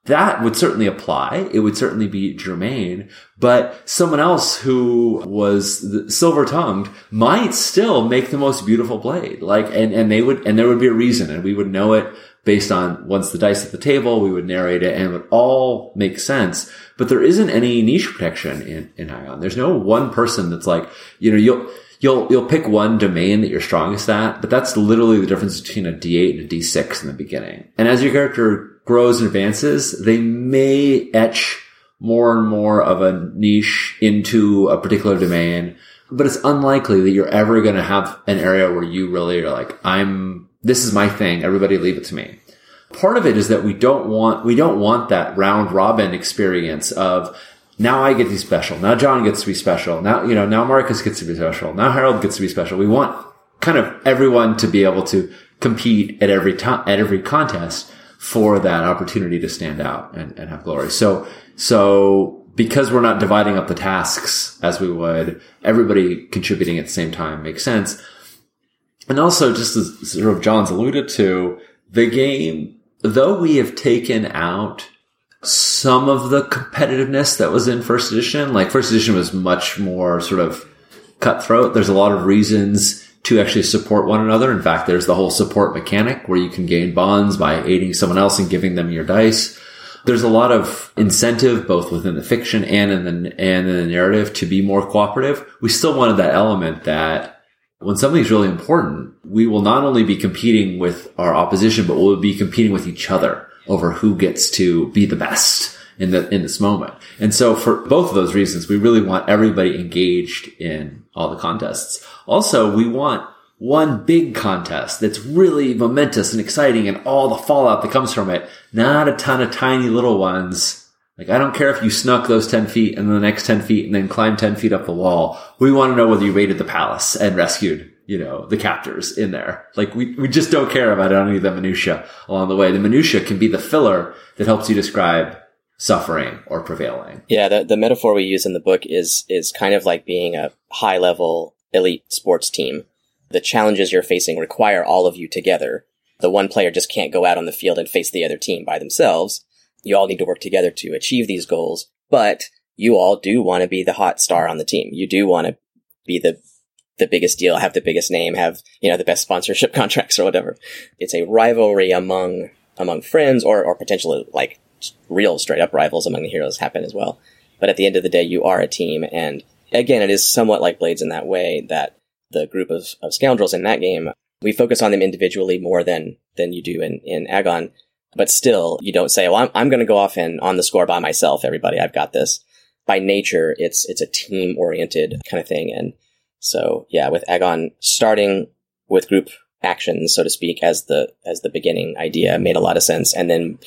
that would certainly apply. It would certainly be germane, but someone else who was silver tongued might still make the most beautiful blade. Like, and, and they would, and there would be a reason and we would know it based on once the dice at the table, we would narrate it and it would all make sense. But there isn't any niche protection in, in Agon. There's no one person that's like, you know, you'll, you'll, you'll pick one domain that you're strongest at, but that's literally the difference between a D8 and a D6 in the beginning. And as your character grows and advances, they may etch more and more of a niche into a particular domain, but it's unlikely that you're ever going to have an area where you really are like, I'm, this is my thing. Everybody leave it to me. Part of it is that we don't want, we don't want that round robin experience of now I get to be special. Now John gets to be special. Now, you know, now Marcus gets to be special. Now Harold gets to be special. We want kind of everyone to be able to compete at every time, at every contest for that opportunity to stand out and, and have glory. So, so because we're not dividing up the tasks as we would, everybody contributing at the same time makes sense. And also, just as sort of John's alluded to, the game, though we have taken out some of the competitiveness that was in first edition, like first edition was much more sort of cutthroat. There's a lot of reasons to actually support one another. In fact, there's the whole support mechanic where you can gain bonds by aiding someone else and giving them your dice. There's a lot of incentive both within the fiction and in the, and in the narrative to be more cooperative. We still wanted that element that when something's really important, we will not only be competing with our opposition, but we'll be competing with each other over who gets to be the best in the in this moment. And so for both of those reasons, we really want everybody engaged in all the contests. Also, we want one big contest that's really momentous and exciting and all the fallout that comes from it, not a ton of tiny little ones. Like, I don't care if you snuck those 10 feet and the next 10 feet and then climbed 10 feet up the wall. We want to know whether you raided the palace and rescued, you know, the captors in there. Like, we, we just don't care about any of the minutia along the way. The minutia can be the filler that helps you describe suffering or prevailing. Yeah, the, the metaphor we use in the book is is kind of like being a high level elite sports team. The challenges you're facing require all of you together. The one player just can't go out on the field and face the other team by themselves. You all need to work together to achieve these goals, but you all do want to be the hot star on the team. You do want to be the the biggest deal, have the biggest name, have, you know, the best sponsorship contracts or whatever. It's a rivalry among among friends or or potentially like real straight up rivals among the heroes happen as well. But at the end of the day, you are a team. And again, it is somewhat like Blades in that way that the group of, of scoundrels in that game, we focus on them individually more than, than you do in, in Agon. But still, you don't say, well, I'm, I'm going to go off and on the score by myself. Everybody, I've got this. By nature, it's, it's a team oriented kind of thing. And so, yeah, with Agon starting with group actions, so to speak, as the, as the beginning idea made a lot of sense. And then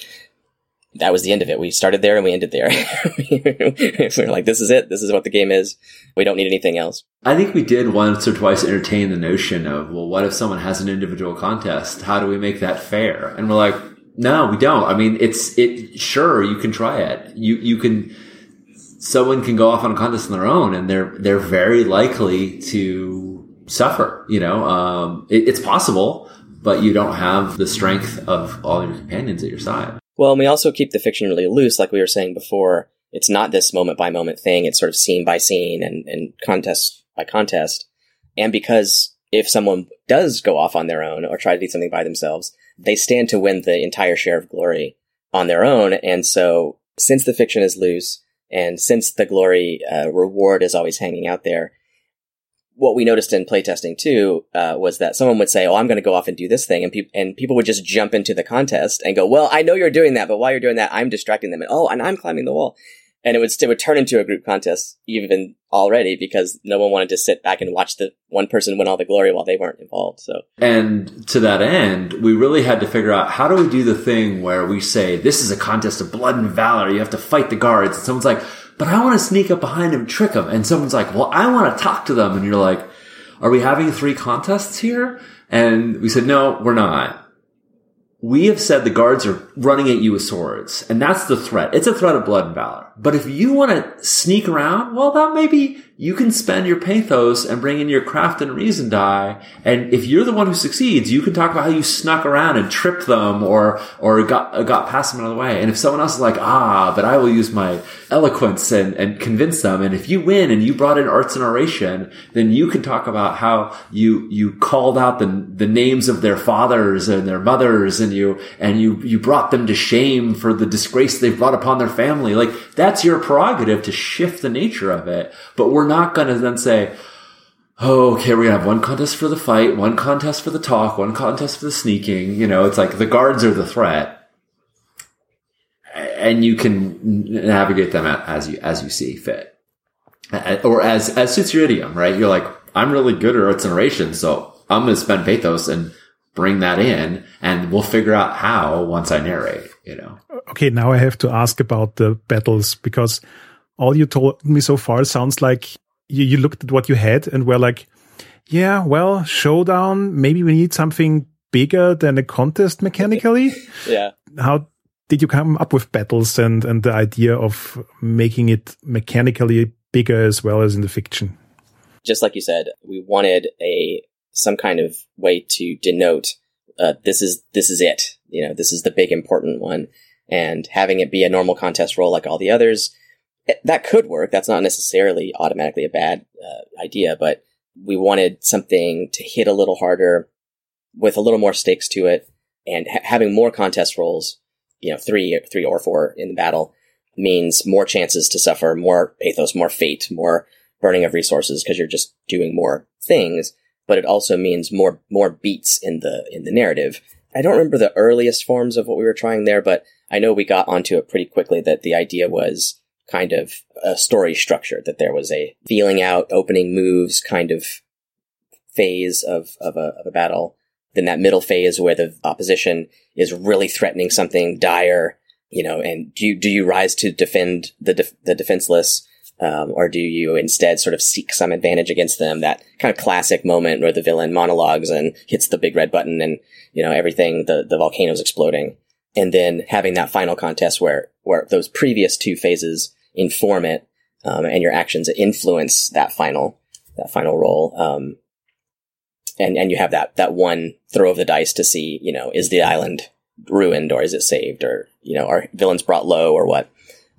that was the end of it. We started there and we ended there. we are like, this is it. This is what the game is. We don't need anything else. I think we did once or twice entertain the notion of, well, what if someone has an individual contest? How do we make that fair? And we're like, no, we don't. I mean, it's, it, sure, you can try it. You, you can, someone can go off on a contest on their own and they're, they're very likely to suffer, you know, um, it, it's possible, but you don't have the strength of all your companions at your side. Well, and we also keep the fiction really loose, like we were saying before. It's not this moment by moment thing. It's sort of scene by scene and, and contest by contest. And because if someone does go off on their own or try to do something by themselves, they stand to win the entire share of glory on their own. And so since the fiction is loose and since the glory uh, reward is always hanging out there, what we noticed in playtesting too uh, was that someone would say, "Oh, I'm going to go off and do this thing," and, pe- and people would just jump into the contest and go, "Well, I know you're doing that, but while you're doing that, I'm distracting them." And oh, and I'm climbing the wall, and it would it would turn into a group contest even already because no one wanted to sit back and watch the one person win all the glory while they weren't involved. So, and to that end, we really had to figure out how do we do the thing where we say this is a contest of blood and valor. You have to fight the guards, and someone's like but I want to sneak up behind him, trick him. And someone's like, well, I want to talk to them. And you're like, are we having three contests here? And we said, no, we're not. we have said the guards are running at you with swords, and that's the threat. It's a threat of blood and valor. But if you want to sneak around, well, that maybe you can spend your pathos and bring in your craft and reason die. And if you're the one who succeeds, you can talk about how you snuck around and tripped them or, or got, got past them another way. And if someone else is like, ah, but I will use my eloquence and, and convince them. And if you win and you brought in arts and oration, then you can talk about how you, you called out the, the names of their fathers and their mothers and you, and you, you brought them to shame for the disgrace they've brought upon their family. Like that's your prerogative to shift the nature of it. But we're not going to then say, oh, okay, we're gonna have one contest for the fight, one contest for the talk, one contest for the sneaking. You know, it's like the guards are the threat, and you can navigate them as you as you see fit, or as as suits your idiom. Right? You're like, I'm really good at arts and oration, so I'm going to spend pathos and bring that in, and we'll figure out how once I narrate. You know. Okay, now I have to ask about the battles because all you told me so far sounds like you, you looked at what you had and were like, yeah, well, showdown, maybe we need something bigger than a contest mechanically. yeah. How did you come up with battles and, and the idea of making it mechanically bigger as well as in the fiction? Just like you said, we wanted a some kind of way to denote uh, this is this is it. You know, this is the big important one, and having it be a normal contest roll like all the others that could work. That's not necessarily automatically a bad uh, idea, but we wanted something to hit a little harder with a little more stakes to it and ha- having more contest rolls, you know, three, three or four in the battle means more chances to suffer, more pathos, more fate, more burning of resources because you're just doing more things. But it also means more, more beats in the, in the narrative. I don't remember the earliest forms of what we were trying there, but I know we got onto it pretty quickly that the idea was kind of a story structure, that there was a feeling out, opening moves kind of phase of, of, a, of a battle. Then that middle phase where the opposition is really threatening something dire, you know, and do you, do you rise to defend the, def- the defenseless? Um, or do you instead sort of seek some advantage against them? That kind of classic moment where the villain monologues and hits the big red button and, you know, everything, the, the volcano's exploding. And then having that final contest where, where those previous two phases inform it, um, and your actions influence that final that final roll. Um, and and you have that that one throw of the dice to see, you know, is the island ruined or is it saved or you know, are villains brought low or what?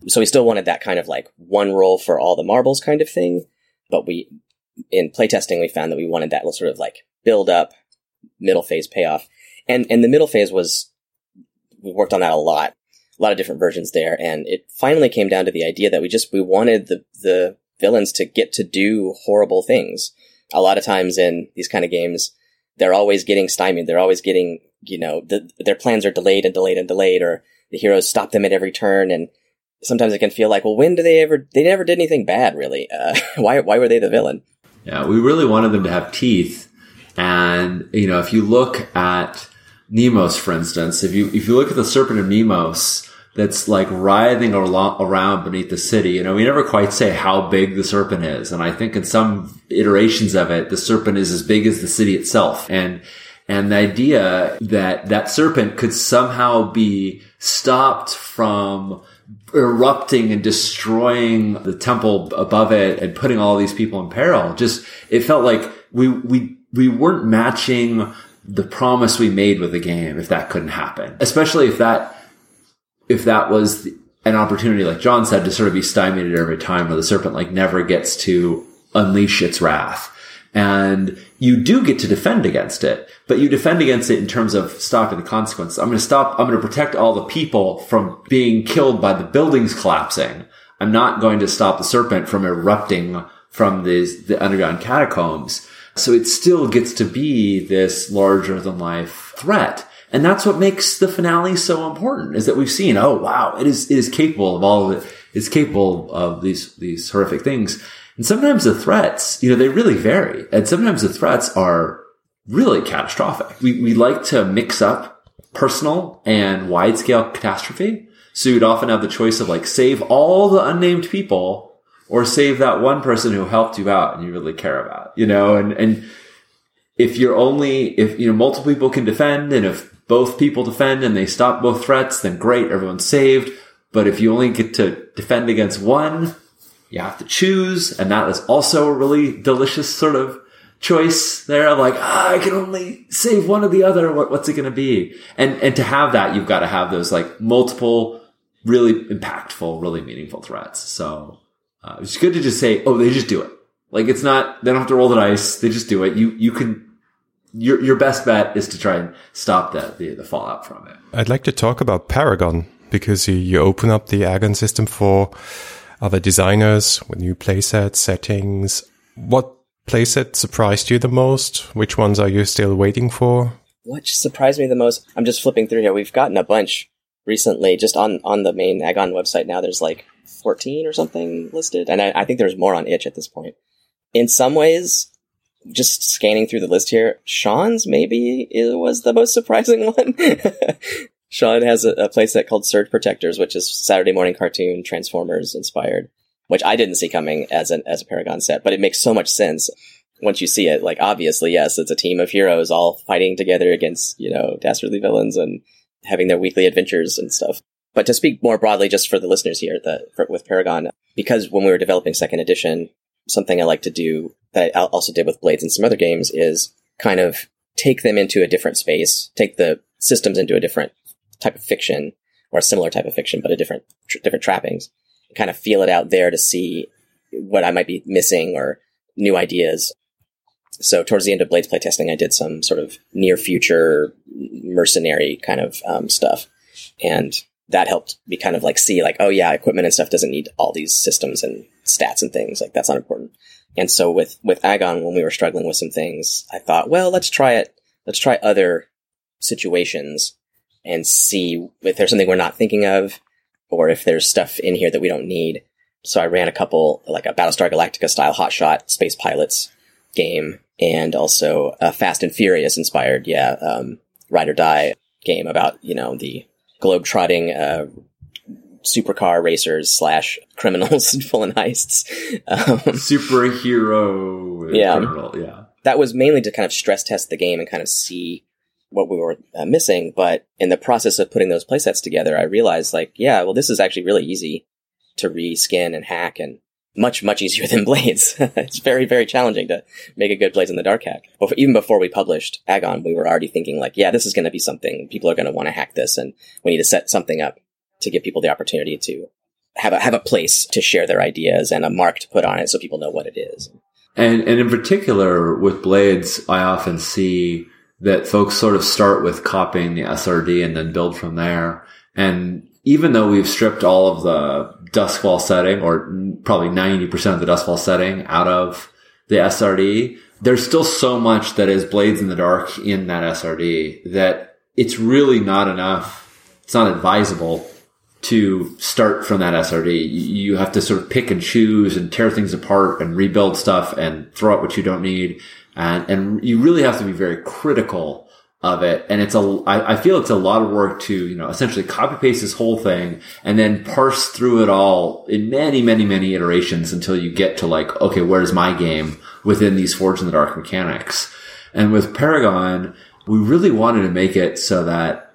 So we still wanted that kind of like one roll for all the marbles kind of thing, but we in playtesting we found that we wanted that little sort of like build up middle phase payoff. And and the middle phase was we worked on that a lot a lot of different versions there. And it finally came down to the idea that we just, we wanted the, the villains to get to do horrible things. A lot of times in these kind of games, they're always getting stymied. They're always getting, you know, the, their plans are delayed and delayed and delayed, or the heroes stop them at every turn. And sometimes it can feel like, well, when do they ever, they never did anything bad, really. Uh, why, why were they the villain? Yeah, we really wanted them to have teeth. And, you know, if you look at Nemos, for instance, if you, if you look at the Serpent of Nemos, that's like writhing around beneath the city. You know, we never quite say how big the serpent is. And I think in some iterations of it, the serpent is as big as the city itself. And, and the idea that that serpent could somehow be stopped from erupting and destroying the temple above it and putting all these people in peril. Just, it felt like we, we, we weren't matching the promise we made with the game if that couldn't happen, especially if that if that was an opportunity, like John said, to sort of be stymied every time where the serpent like never gets to unleash its wrath. And you do get to defend against it, but you defend against it in terms of stopping the consequences. I'm going to stop, I'm going to protect all the people from being killed by the buildings collapsing. I'm not going to stop the serpent from erupting from these, the underground catacombs. So it still gets to be this larger than life threat. And that's what makes the finale so important is that we've seen, oh wow, it is, it is capable of all of it. It's capable of these, these horrific things. And sometimes the threats, you know, they really vary. And sometimes the threats are really catastrophic. We, we like to mix up personal and wide scale catastrophe. So you'd often have the choice of like save all the unnamed people or save that one person who helped you out and you really care about, you know, and, and if you're only, if, you know, multiple people can defend and if both people defend and they stop both threats, then great, everyone's saved. But if you only get to defend against one, you have to choose. And that is also a really delicious sort of choice there. of Like, ah, I can only save one or the other. What, what's it going to be? And, and to have that, you've got to have those like multiple, really impactful, really meaningful threats. So uh, it's good to just say, oh, they just do it. Like it's not, they don't have to roll the dice. They just do it. You, you can, your, your best bet is to try and stop the, the, the fallout from it. I'd like to talk about Paragon because you, you open up the Agon system for other designers with new playsets, settings. What playset surprised you the most? Which ones are you still waiting for? What surprised me the most? I'm just flipping through here. We've gotten a bunch recently, just on on the main Agon website. Now there's like 14 or something listed, and I, I think there's more on itch at this point. In some ways, just scanning through the list here, Sean's maybe it was the most surprising one. Sean has a, a playset called Surge Protectors, which is Saturday morning cartoon Transformers inspired, which I didn't see coming as an as a Paragon set, but it makes so much sense once you see it. Like obviously, yes, it's a team of heroes all fighting together against you know dastardly villains and having their weekly adventures and stuff. But to speak more broadly, just for the listeners here, that with Paragon, because when we were developing second edition, something I like to do that I also did with Blades and some other games is kind of take them into a different space, take the systems into a different type of fiction or a similar type of fiction, but a different, tr- different trappings kind of feel it out there to see what I might be missing or new ideas. So towards the end of Blades playtesting, I did some sort of near future mercenary kind of um, stuff. And that helped me kind of like see like, oh yeah, equipment and stuff doesn't need all these systems and stats and things. Like that's not important. And so with, with Agon, when we were struggling with some things, I thought, well, let's try it. Let's try other situations and see if there's something we're not thinking of or if there's stuff in here that we don't need. So I ran a couple, like a Battlestar Galactica style hotshot space pilots game and also a Fast and Furious inspired, yeah, um, ride or die game about, you know, the globe trotting, uh, supercar racers slash criminals pulling heists. Um, Superhero. Yeah. Criminal, yeah. That was mainly to kind of stress test the game and kind of see what we were uh, missing. But in the process of putting those playsets together, I realized like, yeah, well, this is actually really easy to reskin and hack and much, much easier than Blades. it's very, very challenging to make a good Blades in the Dark hack. But even before we published Agon, we were already thinking like, yeah, this is going to be something people are going to want to hack this and we need to set something up to give people the opportunity to have a, have a place to share their ideas and a mark to put on it so people know what it is. And, and in particular with Blades, I often see that folks sort of start with copying the SRD and then build from there. And even though we've stripped all of the Doskvol setting or probably 90% of the Doskvol setting out of the SRD, there's still so much that is Blades in the Dark in that SRD that it's really not enough. It's not advisable to start from that SRD. You have to sort of pick and choose and tear things apart and rebuild stuff and throw out what you don't need and and you really have to be very critical of it. And it's a, I, I feel it's a lot of work to, you know, essentially copy paste this whole thing and then parse through it all in many, many, many iterations until you get to like, okay, where's my game within these Forged in the Dark mechanics? And with Paragon, we really wanted to make it so that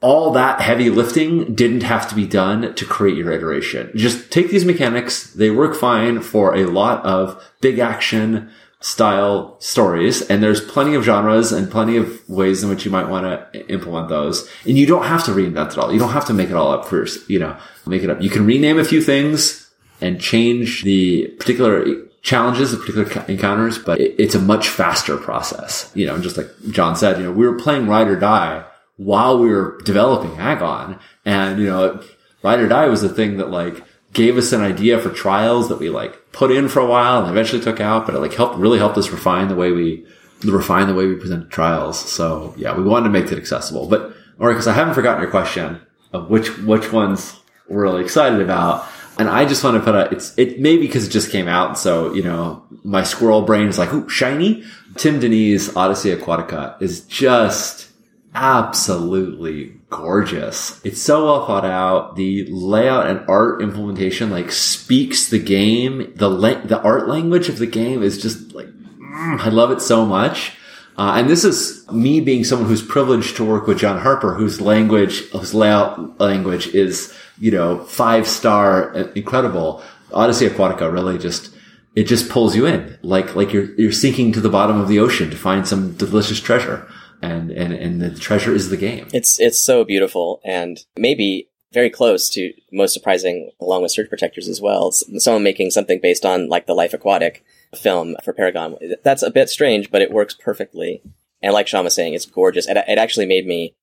all that heavy lifting didn't have to be done to create your iteration. Just take these mechanics. They work fine for a lot of big action, style stories and there's plenty of genres and plenty of ways in which you might want to implement those. And you don't have to reinvent it all. You don't have to make it all up first you know make it up. You can rename a few things and change the particular challenges the particular encounters but it's a much faster process. You know just like john said you know we were playing ride or die while we were developing agon and you know ride or die was the thing that like gave us an idea for trials that we like put in for a while and eventually took out, but it like helped really helped us refine the way we refine the way we presented trials. So yeah, we wanted to make it accessible. But all right. because I haven't forgotten your question of which which ones we're really excited about. And I just want to put a, it's, it may be because it just came out. So, you know, my squirrel brain is like, ooh, shiny. Tim Denis' Odyssey Aquatica is just absolutely gorgeous. It's so well thought out. The layout and art implementation like speaks the game. The la- the art language of the game is just like mm, I love it so much. Uh, and this is me being someone who's privileged to work with John Harper, whose language, whose layout language is, you know, five star, incredible. Odyssey Aquatica really just, it just pulls you in, like like you're you're sinking to the bottom of the ocean to find some delicious treasure, and and and the treasure is the game. It's it's so beautiful, and maybe very close to most surprising, along with Surge Protectors as well. Someone making something based on like the Life Aquatic film for Paragon. That's a bit strange, but it works perfectly. And like Sean was saying, it's gorgeous. It, it actually made me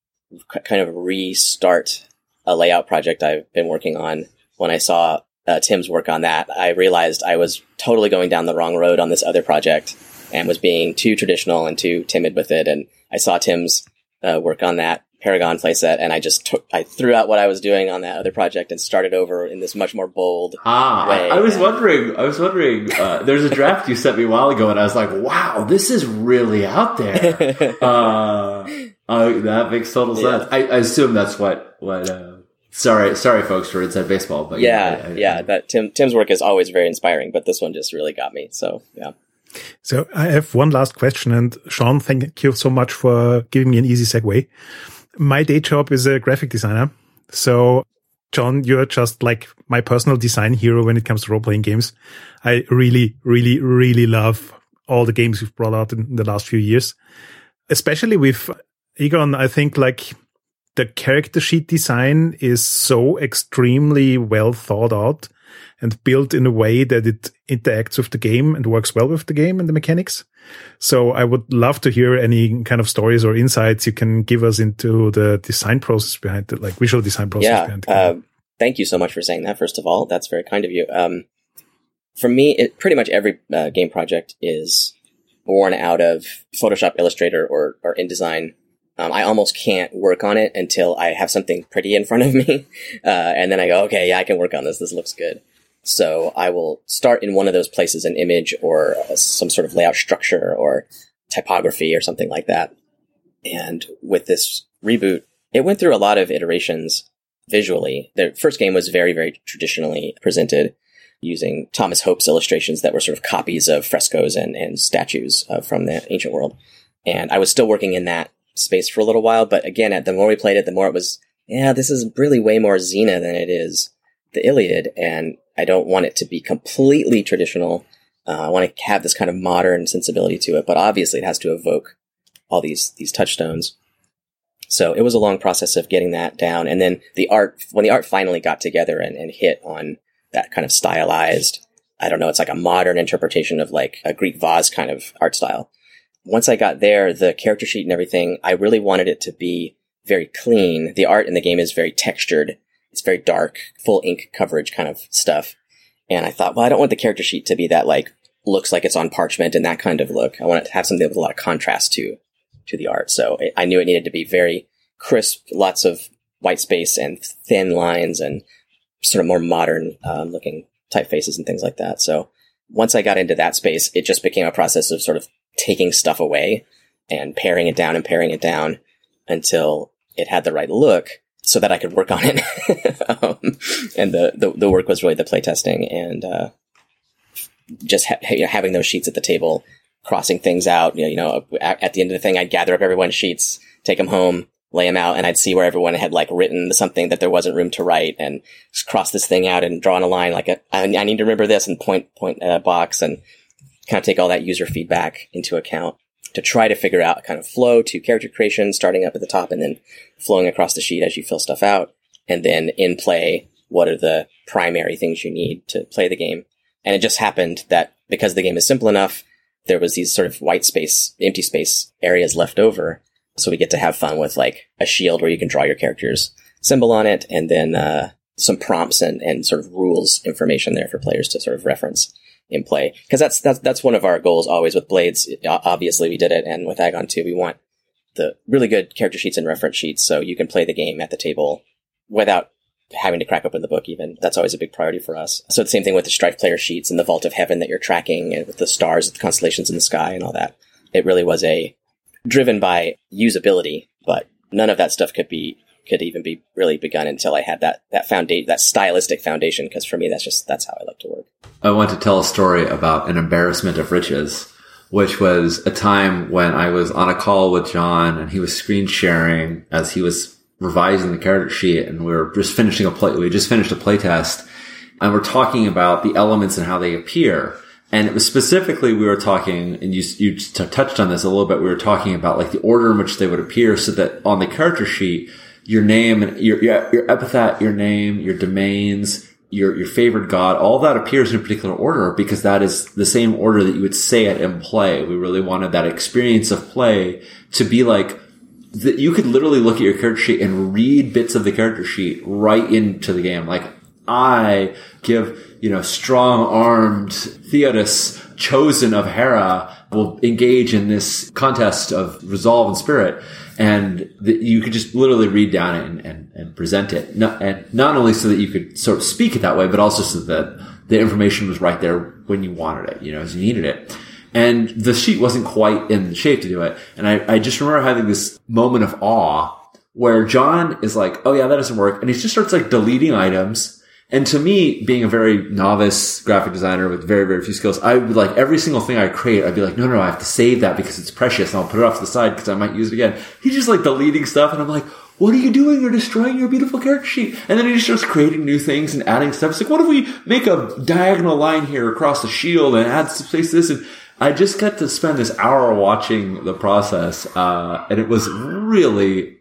kind of restart a layout project I've been working on when I saw uh, Tim's work on that. I realized I was totally going down the wrong road on this other project and was being too traditional and too timid with it. And I saw Tim's uh, work on that Paragon playset, and I just took, I threw out what I was doing on that other project and started over in this much more bold ah, way. I, I was wondering, I was wondering, uh, there's a draft you sent me a while ago, and I was like, wow, this is really out there. uh, uh, that makes total sense. Yeah. I, I, assume that's what, what, uh, sorry, sorry folks for Inside Baseball, but yeah, yeah, I, yeah that Tim, Tim's work is always very inspiring, but this one just really got me. So, yeah. So I have one last question and Sean, thank you so much for giving me an easy segue my day job is a graphic designer. So John, you're just like my personal design hero when it comes to role playing games. I really, really, really love all the games you've brought out in the last few years, especially with Agon. I think like the character sheet design is so extremely well thought out and built in a way that it interacts with the game and works well with the game and the mechanics. So I would love to hear any kind of stories or insights you can give us into the design process behind it, like visual design process yeah, behind it. Uh, thank you so much for saying that. First of all, that's very kind of you. Um, for me, it, pretty much every uh, game project is born out of Photoshop, Illustrator, or, or InDesign. Um, I almost can't work on it until I have something pretty in front of me. Uh, and then I go, okay, yeah, I can work on this. This looks good. So I will start in one of those places, an image or uh, some sort of layout structure or typography or something like that. And with this reboot, it went through a lot of iterations visually. The first game was very, very traditionally presented using Thomas Hope's illustrations that were sort of copies of frescoes and, and statues uh, from the ancient world. And I was still working in that space for a little while, but again, the more we played it, the more it was, yeah, this is really way more Xena than it is the Iliad. And I don't want it to be completely traditional. Uh, I want to have this kind of modern sensibility to it, but obviously it has to evoke all these these touchstones. So it was a long process of getting that down, and then the art when the art finally got together and, and hit on that kind of stylized. I don't know. It's like a modern interpretation of like a Greek vase kind of art style. Once I got there, the character sheet and everything, I really wanted it to be very clean. The art in the game is very textured it's very dark, full ink coverage kind of stuff. And I thought, well, I don't want the character sheet to be that like looks like it's on parchment and that kind of look. I want it to have something with a lot of contrast to to the art. So I knew it needed to be very crisp, lots of white space and thin lines and sort of more modern um, looking typefaces and things like that. So once I got into that space, it just became a process of sort of taking stuff away and paring it down and paring it down until it had the right look so that I could work on it. um, and the, the, the work was really the playtesting and uh, just ha- having those sheets at the table, crossing things out. You know, you know, at, at the end of the thing, I'd gather up everyone's sheets, take them home, lay them out, and I'd see where everyone had like written something that there wasn't room to write, and cross this thing out and draw on a line like a, I, I need to remember this and point point at a box and kind of take all that user feedback into account to try to figure out kind of flow to character creation, starting up at the top and then flowing across the sheet as you fill stuff out. And then in play, what are the primary things you need to play the game? And it just happened that because the game is simple enough, there was these sort of white space, empty space areas left over. So we get to have fun with like a shield where you can draw your character's symbol on it and then, uh, some prompts and, and sort of rules information there for players to sort of reference in play. Because that's that's that's one of our goals always with blades. Obviously we did it and with agon 2 we want the really good character sheets and reference sheets so you can play the game at the table without having to crack open the book even. That's always a big priority for us. So the same thing with the strife player sheets and the vault of heaven that you're tracking and with the stars the constellations in the sky and all that. It really was a driven by usability but none of that stuff could be could even be really begun until I had that that foundation, that stylistic foundation. Because for me, that's just that's how I like to work. I want to tell a story about an embarrassment of riches. which was a time when I was on a call with John and he was screen sharing as he was revising the character sheet and we were just finishing a play. We just finished a play test and we're talking about the elements and how they appear. And it was specifically, we were talking, and you, you touched on this a little bit. We were talking about like the order in which they would appear so that on the character sheet, your name and your, your, your epithet, your name, your domains, your, your favorite god, all that appears in a particular order because that is the same order that you would say it in play. We really wanted that experience of play to be like, that you could literally look at your character sheet and read bits of the character sheet right into the game. Like I give, you know, strong armed Theodos chosen of Hera will engage in this contest of resolve and spirit. And that you could just literally read down it and, and, and present it. Not, and not only so that you could sort of speak it that way, but also so that the information was right there when you wanted it, you know, as you needed it. And the sheet wasn't quite in the shape to do it. And I, I just remember having this moment of awe where John is like, Oh yeah, that doesn't work. And he just starts like deleting items. And to me, being a very novice graphic designer with very, very few skills, I would like every single thing I create, I'd be like, no, no, no I have to save that because it's precious and I'll put it off to the side because I might use it again. He's just like deleting stuff and I'm like, what are you doing? You're destroying your beautiful character sheet. And then he just starts creating new things and adding stuff. It's like, what if we make a diagonal line here across the shield and add space to this? And I just got to spend this hour watching the process, uh, and it was really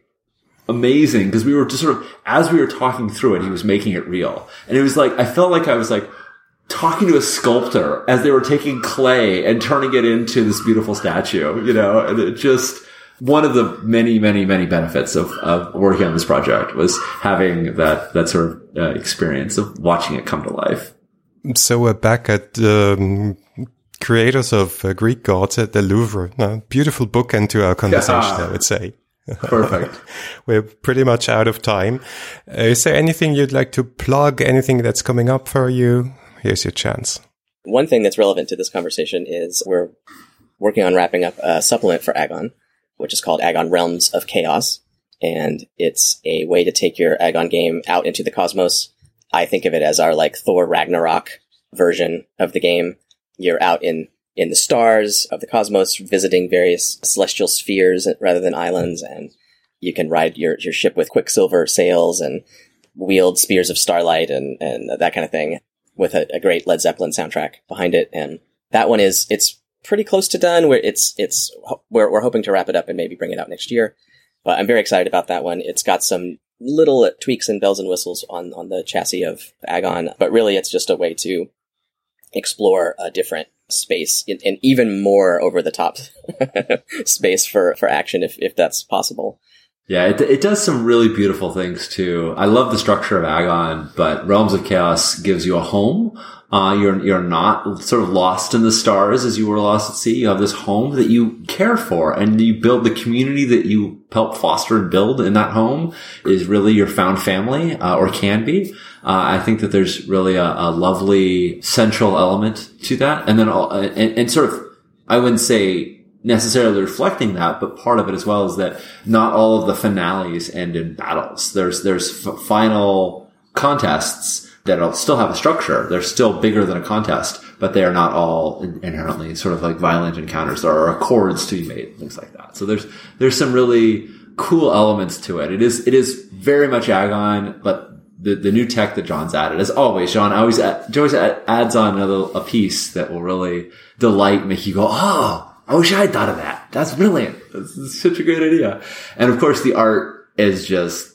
amazing because we were just sort of as we were talking through it, he was making it real, and it was like I felt like I was like talking to a sculptor as they were taking clay and turning it into this beautiful statue, you know, and it just one of the many, many, many benefits of, of working on this project was having that that sort of uh, experience of watching it come to life. So we're back at um, creators of uh, Greek gods at the Louvre. No, beautiful bookend to our conversation, yeah. I would say. Perfect. We're pretty much out of time. Uh, is there anything you'd like to plug? Anything that's coming up for you? Here's your chance. One thing that's relevant to this conversation is we're working on wrapping up a supplement for Agon, which is called Agon Realms of Chaos. And it's a way to take your Agon game out into the cosmos. I think of it as our like Thor Ragnarok version of the game you're out in in the stars of the cosmos, visiting various celestial spheres rather than islands, and you can ride your, your ship with quicksilver sails and wield spears of starlight and, and that kind of thing with a, a, great Led Zeppelin soundtrack behind it. And that one is, it's pretty close to done where it's, it's, we're, we're hoping to wrap it up and maybe bring it out next year. But I'm very excited about that one. It's got some little tweaks and bells and whistles on, on the chassis of Agon, but really it's just a way to explore a different space and even more over the top space for, for action if, if that's possible. Yeah, it, it does some really beautiful things too. I love the structure of Agon, but Realms of Chaos gives you a home. Uh, you're, you're not sort of lost in the stars as you were lost at sea. You have this home that you care for and you build the community that you help foster and build in that home is really your found family, uh, or can be. Uh, I think that there's really a, a, lovely central element to that. And then, all, and, and sort of, I wouldn't say necessarily reflecting that, but part of it as well is that not all of the finales end in battles. There's, there's f- final contests that still have a structure. They're still bigger than a contest, but they are not all inherently sort of like violent encounters. There are accords to be made, things like that. So there's, there's some really cool elements to it. It is, it is very much Agon, but the, the new tech that John's added, as always, John always, always adds on another, a piece that will really delight, make you go, oh, I wish I had thought of that. That's brilliant. That's such a great idea. And of course, the art is just,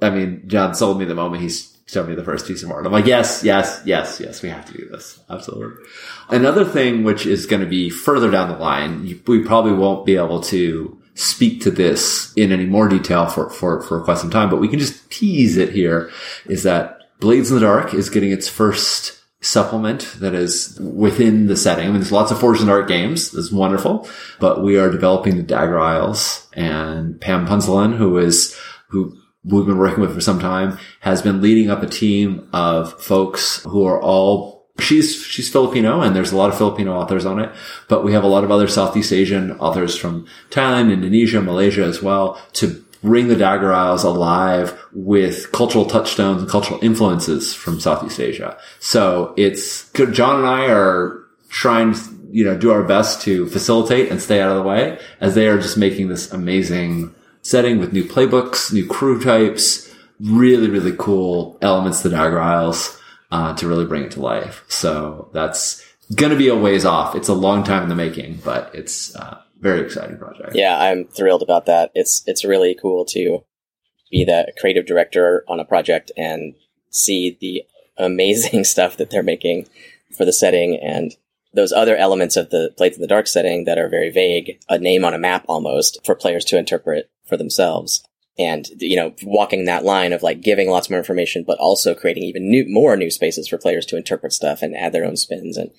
I mean, John sold me the moment he showed me the first piece of art. I'm like, yes, yes, yes, yes, we have to do this. Absolutely. Another thing which is going to be further down the line, we probably won't be able to speak to this in any more detail for, for, for quite some time, but we can just tease it here is that Blades in the Dark is getting its first supplement that is within the setting. I mean, there's lots of Forged in the Dark games. That's wonderful. But we are developing the Dagger Isles and Pam Punzalan, who is, who we've been working with for some time, has been leading up a team of folks who are all She's, she's Filipino and there's a lot of Filipino authors on it, but we have a lot of other Southeast Asian authors from Thailand, Indonesia, Malaysia as well to bring the Dagger Isles alive with cultural touchstones and cultural influences from Southeast Asia. So it's John and I are trying and you know do our best to facilitate and stay out of the way as they are just making this amazing setting with new playbooks, new crew types, really really cool elements to the Dagger Isles uh, to really bring it to life. So that's gonna be a ways off. It's a long time in the making, but it's uh, very exciting project. Yeah, I'm thrilled about that. It's it's really cool to be the creative director on a project and see the amazing stuff that they're making for the setting and those other elements of the Blades in the Dark setting that are very vague, a name on a map almost for players to interpret for themselves. And, you know, walking that line of like giving lots more information, but also creating even new, more new spaces for players to interpret stuff and add their own spins. And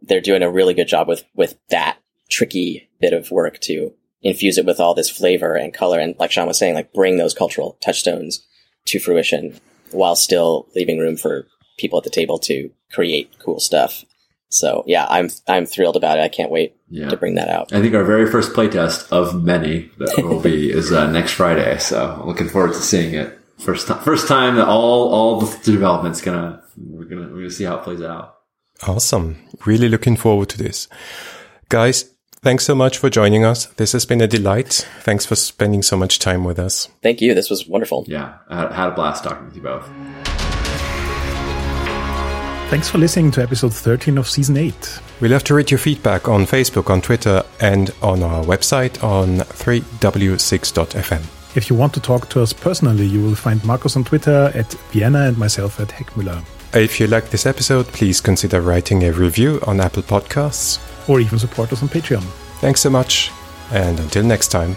they're doing a really good job with, with that tricky bit of work to infuse it with all this flavor and color. And like Sean was saying, like bring those cultural touchstones to fruition while still leaving room for people at the table to create cool stuff. So yeah, I'm I'm thrilled about it. I can't wait Yeah. to bring that out. I think our very first playtest of many that will be is uh, next Friday. So looking forward to seeing it. First time, first time that all all the development's gonna we're gonna we're gonna see how it plays out. Awesome. Really looking forward to this. Guys, thanks so much for joining us. This has been a delight. Thanks for spending so much time with us. Thank you. This was wonderful. Yeah, I had, had a blast talking with you both. Thanks for listening to episode 13 of season 8. We love to read your feedback on Facebook, on Twitter, and on our website on 3w6.fm. If you want to talk to us personally, you will find Marcus on Twitter at Vienna and myself at Heckmüller. If you like this episode, please consider writing a review on Apple Podcasts. Or even support us on Patreon. Thanks so much, and until next time.